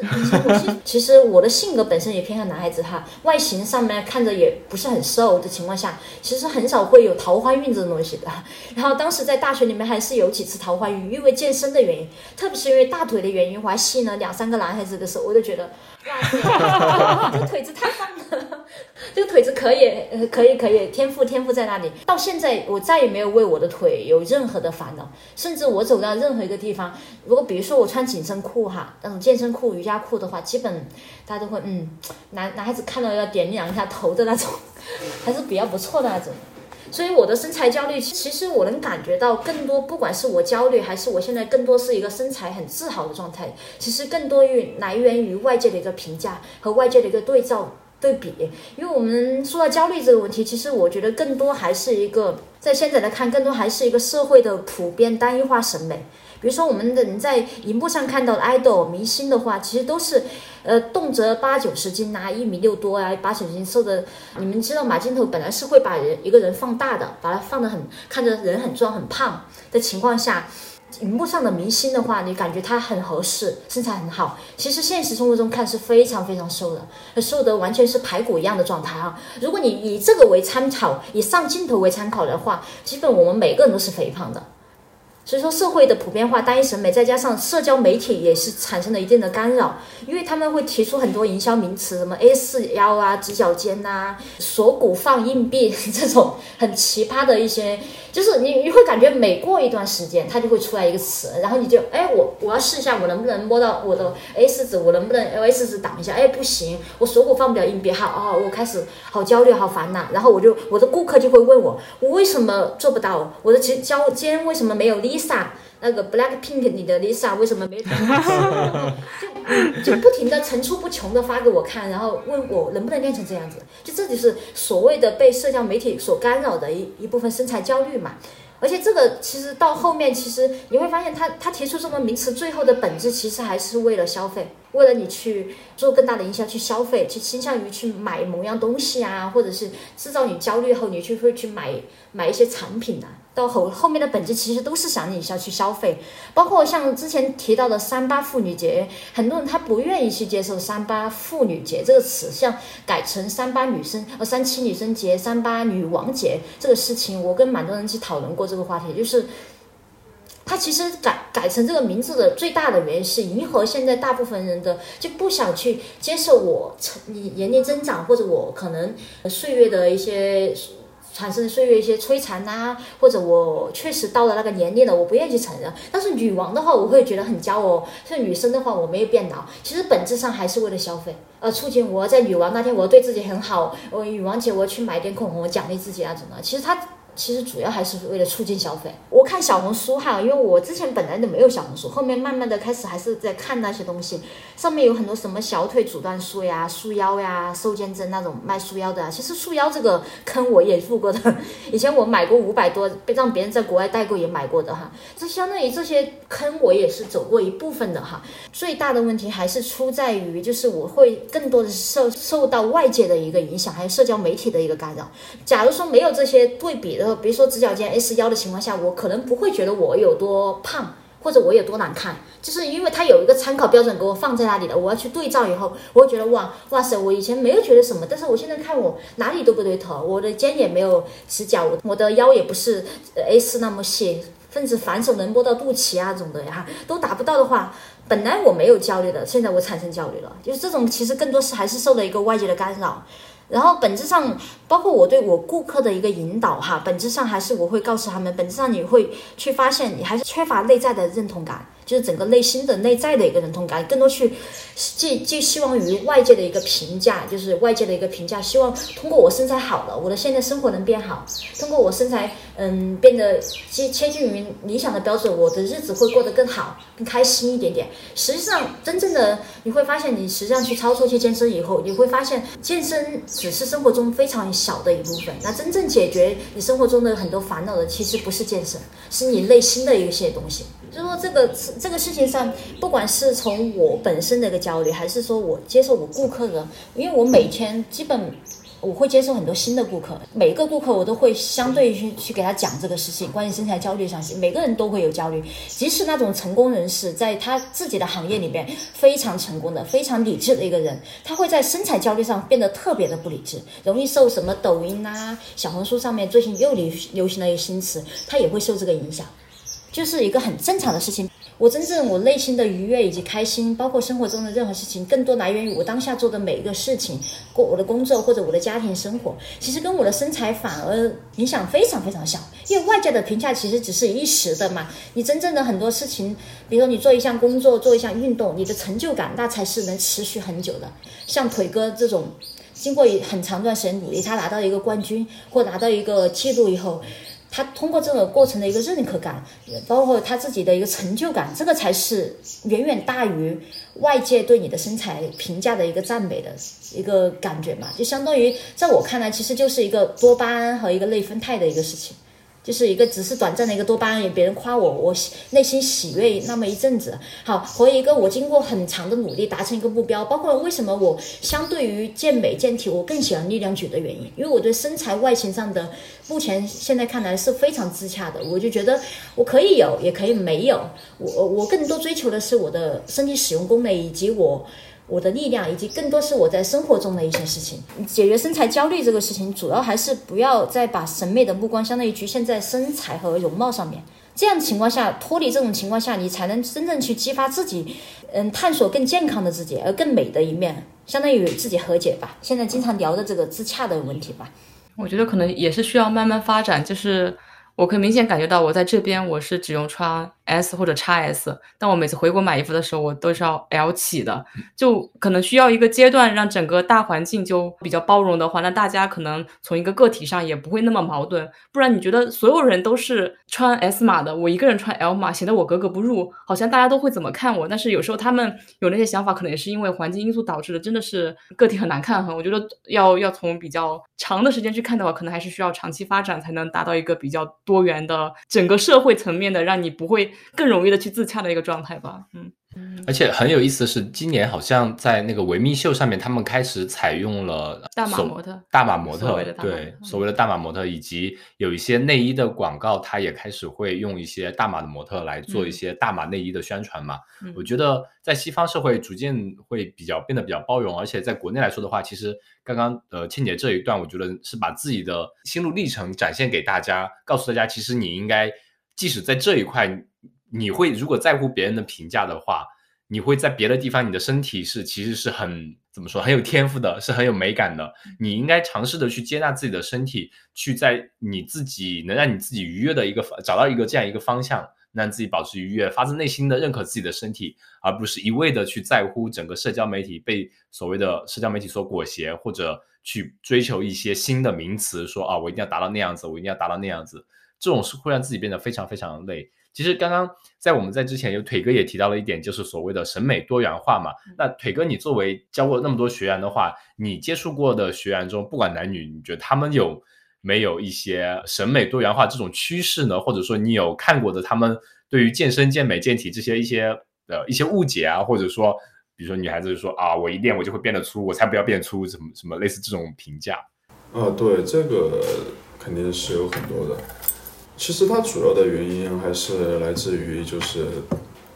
其实我的性格本身也偏向男孩子哈，外形上面看着也不是很瘦的情况下，其实很少会有桃花运这种东西的。然后当时在大学里面还是有几次桃花运，因为健身的原因，特别是因为大腿的原因，我还吸引了两三个男孩子的时候，我就觉得。哇，这腿子太棒了！这个腿子可以，呃，可以，可以，天赋，天赋在那里。到现在，我再也没有为我的腿有任何的烦恼。甚至我走到任何一个地方，如果比如说我穿紧身裤哈，那种健身裤、瑜伽裤的话，基本大家都会，嗯，男男孩子看到要点两下头的那种，还是比较不错的那种。所以我的身材焦虑，其实我能感觉到更多，不管是我焦虑，还是我现在更多是一个身材很自豪的状态，其实更多于来源于外界的一个评价和外界的一个对照对比。因为我们说到焦虑这个问题，其实我觉得更多还是一个，在现在来看，更多还是一个社会的普遍单一化审美。比如说，我们能在荧幕上看到的 idol 明星的话，其实都是，呃，动辄八九十斤呐，一米六多啊，八九十斤瘦的。你们知道吗？镜头本来是会把人一个人放大的，把它放得很，看着人很壮很胖的情况下，荧幕上的明星的话，你感觉他很合适，身材很好。其实现实生活中看是非常非常瘦的，瘦的完全是排骨一样的状态啊。如果你以这个为参考，以上镜头为参考的话，基本我们每个人都是肥胖的。所以说，社会的普遍化、单一审美，再加上社交媒体也是产生了一定的干扰，因为他们会提出很多营销名词，什么 A 四腰啊、直角肩呐、锁骨放硬币 这种很奇葩的一些，就是你你会感觉每过一段时间，它就会出来一个词，然后你就哎，我我要试一下，我能不能摸到我的 A 四纸，我能不能 L S 纸挡一下？哎，不行，我锁骨放不了硬币，好哦，我开始好焦虑、好烦恼，然后我就我的顾客就会问我，我为什么做不到？我的肩腰肩为什么没有力？Lisa，那个 Black Pink 里的 Lisa 为什么没？就 就不停的层出不穷的发给我看，然后问我能不能练成这样子。就这就是所谓的被社交媒体所干扰的一一部分身材焦虑嘛。而且这个其实到后面，其实你会发现他他提出这个名词最后的本质，其实还是为了消费。为了你去做更大的营销，去消费，去倾向于去买某样东西啊，或者是制造你焦虑后，你去会去买买一些产品啊。到后后面的本质其实都是想你要去消费，包括像之前提到的三八妇女节，很多人他不愿意去接受三八妇女节这个词，像改成三八女生呃三七女生节、三八女王节这个事情，我跟蛮多人去讨论过这个话题，就是。他其实改改成这个名字的最大的原因是迎合现在大部分人的就不想去接受我成年龄增长或者我可能岁月的一些产生岁月一些摧残呐，或者我确实到了那个年龄了，我不愿意去承认。但是女王的话，我会觉得很骄傲。像女生的话，我没有变老，其实本质上还是为了消费，呃，促进我在女王那天我对自己很好，我女王节我去买点口红我奖励自己那种的。其实她。其实主要还是为了促进消费。我看小红书哈，因为我之前本来就没有小红书，后面慢慢的开始还是在看那些东西。上面有很多什么小腿阻断术呀、束腰呀、瘦肩针那种卖束腰的。其实束腰这个坑我也入过的，以前我买过五百多，被让别人在国外代购也买过的哈。这相当于这些坑我也是走过一部分的哈。最大的问题还是出在于，就是我会更多的受受到外界的一个影响，还有社交媒体的一个干扰。假如说没有这些对比的。比如说直角肩 S 腰的情况下，我可能不会觉得我有多胖，或者我有多难看，就是因为它有一个参考标准给我放在那里的，我要去对照以后，我会觉得哇哇塞，我以前没有觉得什么，但是我现在看我哪里都不对头，我的肩也没有直角，我的腰也不是 S 那么细，甚至反手能摸到肚脐啊这种的呀，都达不到的话，本来我没有焦虑的，现在我产生焦虑了，就是这种其实更多是还是受了一个外界的干扰。然后本质上，包括我对我顾客的一个引导哈，本质上还是我会告诉他们，本质上你会去发现，你还是缺乏内在的认同感。就是整个内心的内在的一个认同感，更多去寄寄希望于外界的一个评价，就是外界的一个评价，希望通过我身材好了，我的现在生活能变好，通过我身材嗯变得接接近于理想的标准，我的日子会过得更好，更开心一点点。实际上，真正的你会发现，你实际上去操作去健身以后，你会发现健身只是生活中非常小的一部分。那真正解决你生活中的很多烦恼的，其实不是健身，是你内心的一些东西。就说这个这个事情上，不管是从我本身的一个焦虑，还是说我接受我顾客的，因为我每天基本我会接受很多新的顾客，每个顾客我都会相对去去给他讲这个事情，关于身材焦虑上，每个人都会有焦虑，即使那种成功人士，在他自己的行业里面非常成功的、非常理智的一个人，他会在身材焦虑上变得特别的不理智，容易受什么抖音啊、小红书上面最近又流流行了一个新词，他也会受这个影响。就是一个很正常的事情。我真正我内心的愉悦以及开心，包括生活中的任何事情，更多来源于我当下做的每一个事情，过我的工作或者我的家庭生活。其实跟我的身材反而影响非常非常小，因为外界的评价其实只是一时的嘛。你真正的很多事情，比如说你做一项工作、做一项运动，你的成就感那才是能持续很久的。像腿哥这种，经过很长段时间努力，他拿到一个冠军或拿到一个记录以后。他通过这个过程的一个认可感，包括他自己的一个成就感，这个才是远远大于外界对你的身材评价的一个赞美的一个感觉嘛？就相当于在我看来，其实就是一个多巴胺和一个内分肽的一个事情。就是一个只是短暂的一个多巴胺，别人夸我，我内心喜悦那么一阵子。好，和一个我经过很长的努力达成一个目标，包括为什么我相对于健美健体，我更喜欢力量举的原因，因为我对身材外形上的目前现在看来是非常自洽的，我就觉得我可以有，也可以没有。我我更多追求的是我的身体使用功能以及我。我的力量，以及更多是我在生活中的一些事情。解决身材焦虑这个事情，主要还是不要再把审美的目光相当于局限在身材和容貌上面。这样情况下，脱离这种情况下，你才能真正去激发自己，嗯，探索更健康的自己，而更美的一面，相当于自己和解吧。现在经常聊的这个自洽的问题吧，我觉得可能也是需要慢慢发展，就是我可以明显感觉到，我在这边我是只用穿。S 或者 x S，但我每次回国买衣服的时候，我都是要 L 起的，就可能需要一个阶段，让整个大环境就比较包容的话，那大家可能从一个个体上也不会那么矛盾。不然你觉得所有人都是穿 S 码的，我一个人穿 L 码，显得我格格不入，好像大家都会怎么看我？但是有时候他们有那些想法，可能也是因为环境因素导致的，真的是个体很难看哈。我觉得要要从比较长的时间去看的话，可能还是需要长期发展才能达到一个比较多元的整个社会层面的，让你不会。更容易的去自洽的一个状态吧，嗯。而且很有意思的是，今年好像在那个维密秀上面，他们开始采用了大码模特大码模特对所谓的大码模特，以及有一些内衣的广告，它也开始会用一些大码的模特来做一嗯。些大码内衣的宣传嘛。嗯。我觉得在西方社会逐渐会比较变得比较包容，而且在国内来说的话，其实刚刚呃倩姐这一段，我觉得是把自己的心路历程展现给大家，告诉大家，其实你应该即使在这一块，你会如果在乎别人的评价的话，你会在别的地方，你的身体是其实是很怎么说很有天赋的，是很有美感的。你应该尝试的去接纳自己的身体，去在你自己能让你自己愉悦的一个方找到一个这样一个方向，让自己保持愉悦，发自内心的认可自己的身体，而不是一味的去在乎整个社交媒体被所谓的社交媒体所裹挟，或者去追求一些新的名词，说啊我一定要达到那样子，我一定要达到那样子，这种是会让自己变得非常非常累。其实刚刚在我们在之前有腿哥也提到了一点，就是所谓的审美多元化嘛。那腿哥，你作为教过那么多学员的话，你接触过的学员中，不管男女，你觉得他们有没有一些审美多元化这种趋势呢？或者说你有看过的他们对于健身、健美、健体这些一些呃一些误解啊，或者说比如说女孩子就说啊，我一练我就会变得粗，我才不要变粗，什么什么类似这种评价。啊，对，这个肯定是有很多的。其实它主要的原因还是来自于就是。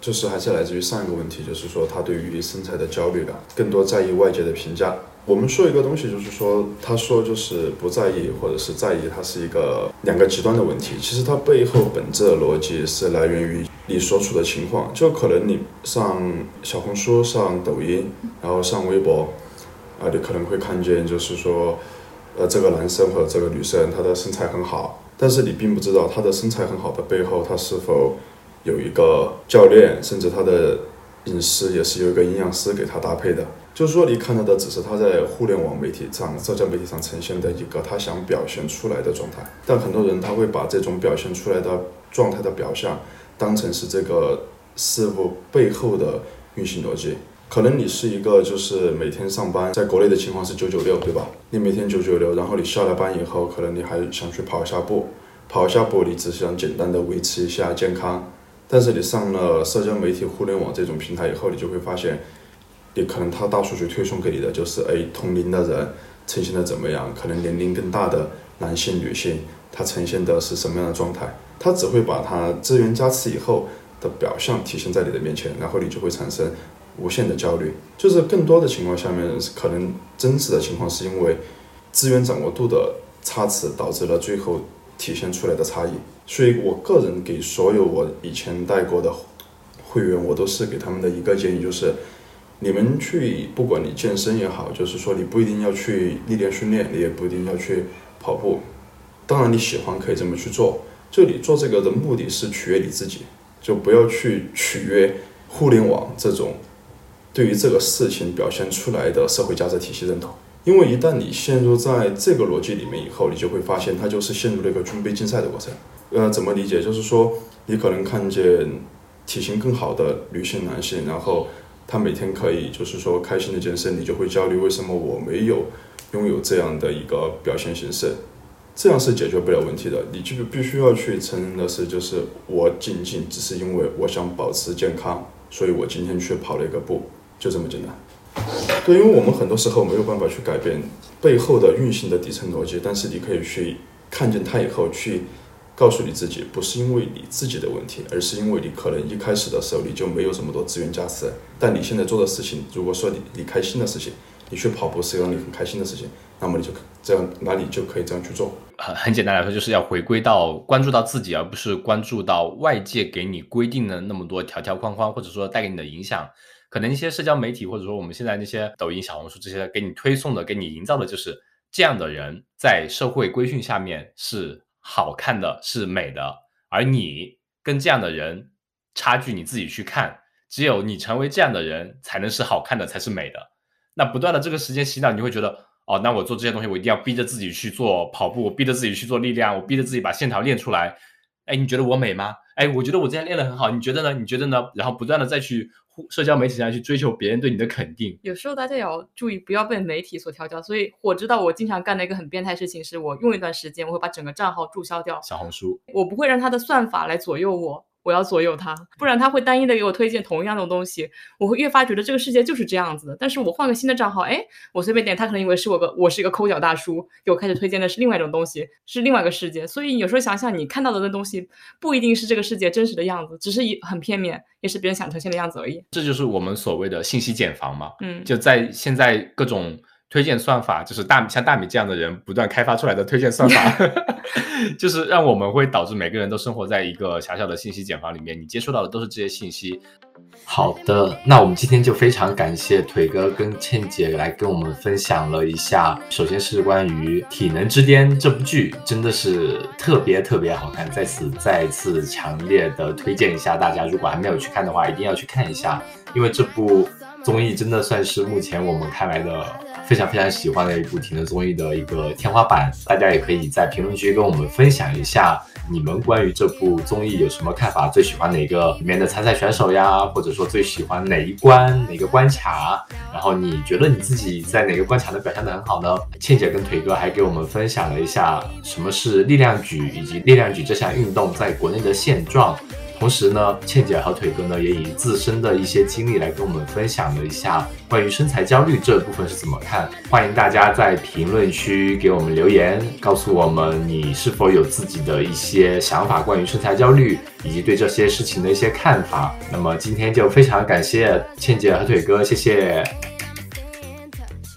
就是还是来自于上一个问题，就是说他对于身材的焦虑感，更多在意外界的评价。我们说一个东西，就是说他说就是不在意或者是在意，它是一个两个极端的问题。其实它背后本质的逻辑是来源于你所处的情况，就可能你上小红书、上抖音，然后上微博，啊，你可能会看见就是说，呃，这个男生或者这个女生他的身材很好，但是你并不知道他的身材很好的背后，他是否有一个教练，甚至他的饮食也是有一个营养师给他搭配的。就是说，你看到的只是他在互联网媒体上、社交媒体上呈现的一个他想表现出来的状态，但很多人他会把这种表现出来的状态的表象当成是这个事物背后的运行逻辑。可能你是一个就是每天上班，在国内的情况是九九六，对吧？你每天九九六，然后你下了班以后，可能你还想去跑一下步，跑一下步，你只是想简单的维持一下健康。但是你上了社交媒体、互联网这种平台以后，你就会发现，你可能他大数据推送给你的就是，哎，同龄的人呈现的怎么样？可能年龄更大的男性、女性，他呈现的是什么样的状态？他只会把他资源加持以后的表象体现在你的面前，然后你就会产生无限的焦虑。就是更多的情况下面，可能真实的情况是因为资源掌握度的差池导致了最后体现出来的差异。所以我个人给所有我以前带过的会员，我都是给他们的一个建议，就是你们去，不管你健身也好，就是说你不一定要去力量训练，你也不一定要去跑步。当然你喜欢可以这么去做，就你做这个的目的是取悦你自己，就不要去取悦互联网这种对于这个事情表现出来的社会价值体系认同。因为一旦你陷入在这个逻辑里面以后，你就会发现它就是陷入了一个军备竞赛的过程。呃，怎么理解？就是说，你可能看见体型更好的女性、男性，然后他每天可以就是说开心的健身，你就会焦虑，为什么我没有拥有这样的一个表现形式？这样是解决不了问题的。你就必须要去承认的是，就是我仅仅只是因为我想保持健康，所以我今天去跑了一个步，就这么简单。对，因为我们很多时候没有办法去改变背后的运行的底层逻辑，但是你可以去看见它以后，去告诉你自己，不是因为你自己的问题，而是因为你可能一开始的时候你就没有这么多资源加持，但你现在做的事情，如果说你你开心的事情，你去跑步是让你很开心的事情，那么你就这样，那你就可以这样去做。很很简单来说，就是要回归到关注到自己，而不是关注到外界给你规定的那么多条条框框，或者说带给你的影响。可能一些社交媒体，或者说我们现在那些抖音、小红书这些给你推送的、给你营造的，就是这样的人在社会规训下面是好看的、是美的，而你跟这样的人差距你自己去看，只有你成为这样的人，才能是好看的，才是美的。那不断的这个时间洗脑，你会觉得哦，那我做这些东西，我一定要逼着自己去做跑步，我逼着自己去做力量，我逼着自己把线条练出来。哎，你觉得我美吗？哎，我觉得我今天练得很好，你觉得呢？你觉得呢？然后不断的再去社交媒体上去追求别人对你的肯定。有时候大家也要注意，不要被媒体所调教。所以我知道我经常干的一个很变态事情，是我用一段时间，我会把整个账号注销掉，小红书，我不会让它的算法来左右我。我要左右他，不然他会单一的给我推荐同样的东西，我会越发觉得这个世界就是这样子的。但是我换个新的账号，哎，我随便点，他可能以为是我个我是一个抠脚大叔，给我开始推荐的是另外一种东西，是另外一个世界。所以有时候想想，你看到的那东西不一定是这个世界真实的样子，只是一很片面，也是别人想呈现的样子而已。这就是我们所谓的信息茧房嘛。嗯，就在现在各种。推荐算法就是大像大米这样的人不断开发出来的推荐算法，就是让我们会导致每个人都生活在一个狭小的信息茧房里面，你接触到的都是这些信息。好的，那我们今天就非常感谢腿哥跟倩姐来跟我们分享了一下，首先是关于《体能之巅》这部剧，真的是特别特别好看，在此再次强烈的推荐一下大家，如果还没有去看的话，一定要去看一下，因为这部综艺真的算是目前我们看来的。非常非常喜欢的一部体能综艺的一个天花板，大家也可以在评论区跟我们分享一下你们关于这部综艺有什么看法，最喜欢哪个里面的参赛选手呀，或者说最喜欢哪一关哪个关卡，然后你觉得你自己在哪个关卡能表现得很好呢？倩姐跟腿哥还给我们分享了一下什么是力量举以及力量举这项运动在国内的现状。同时呢，倩姐和腿哥呢也以自身的一些经历来跟我们分享了一下关于身材焦虑这部分是怎么看。欢迎大家在评论区给我们留言，告诉我们你是否有自己的一些想法关于身材焦虑以及对这些事情的一些看法。那么今天就非常感谢倩姐和腿哥，谢谢。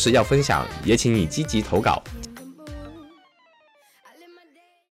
是要分享，也请你积极投稿。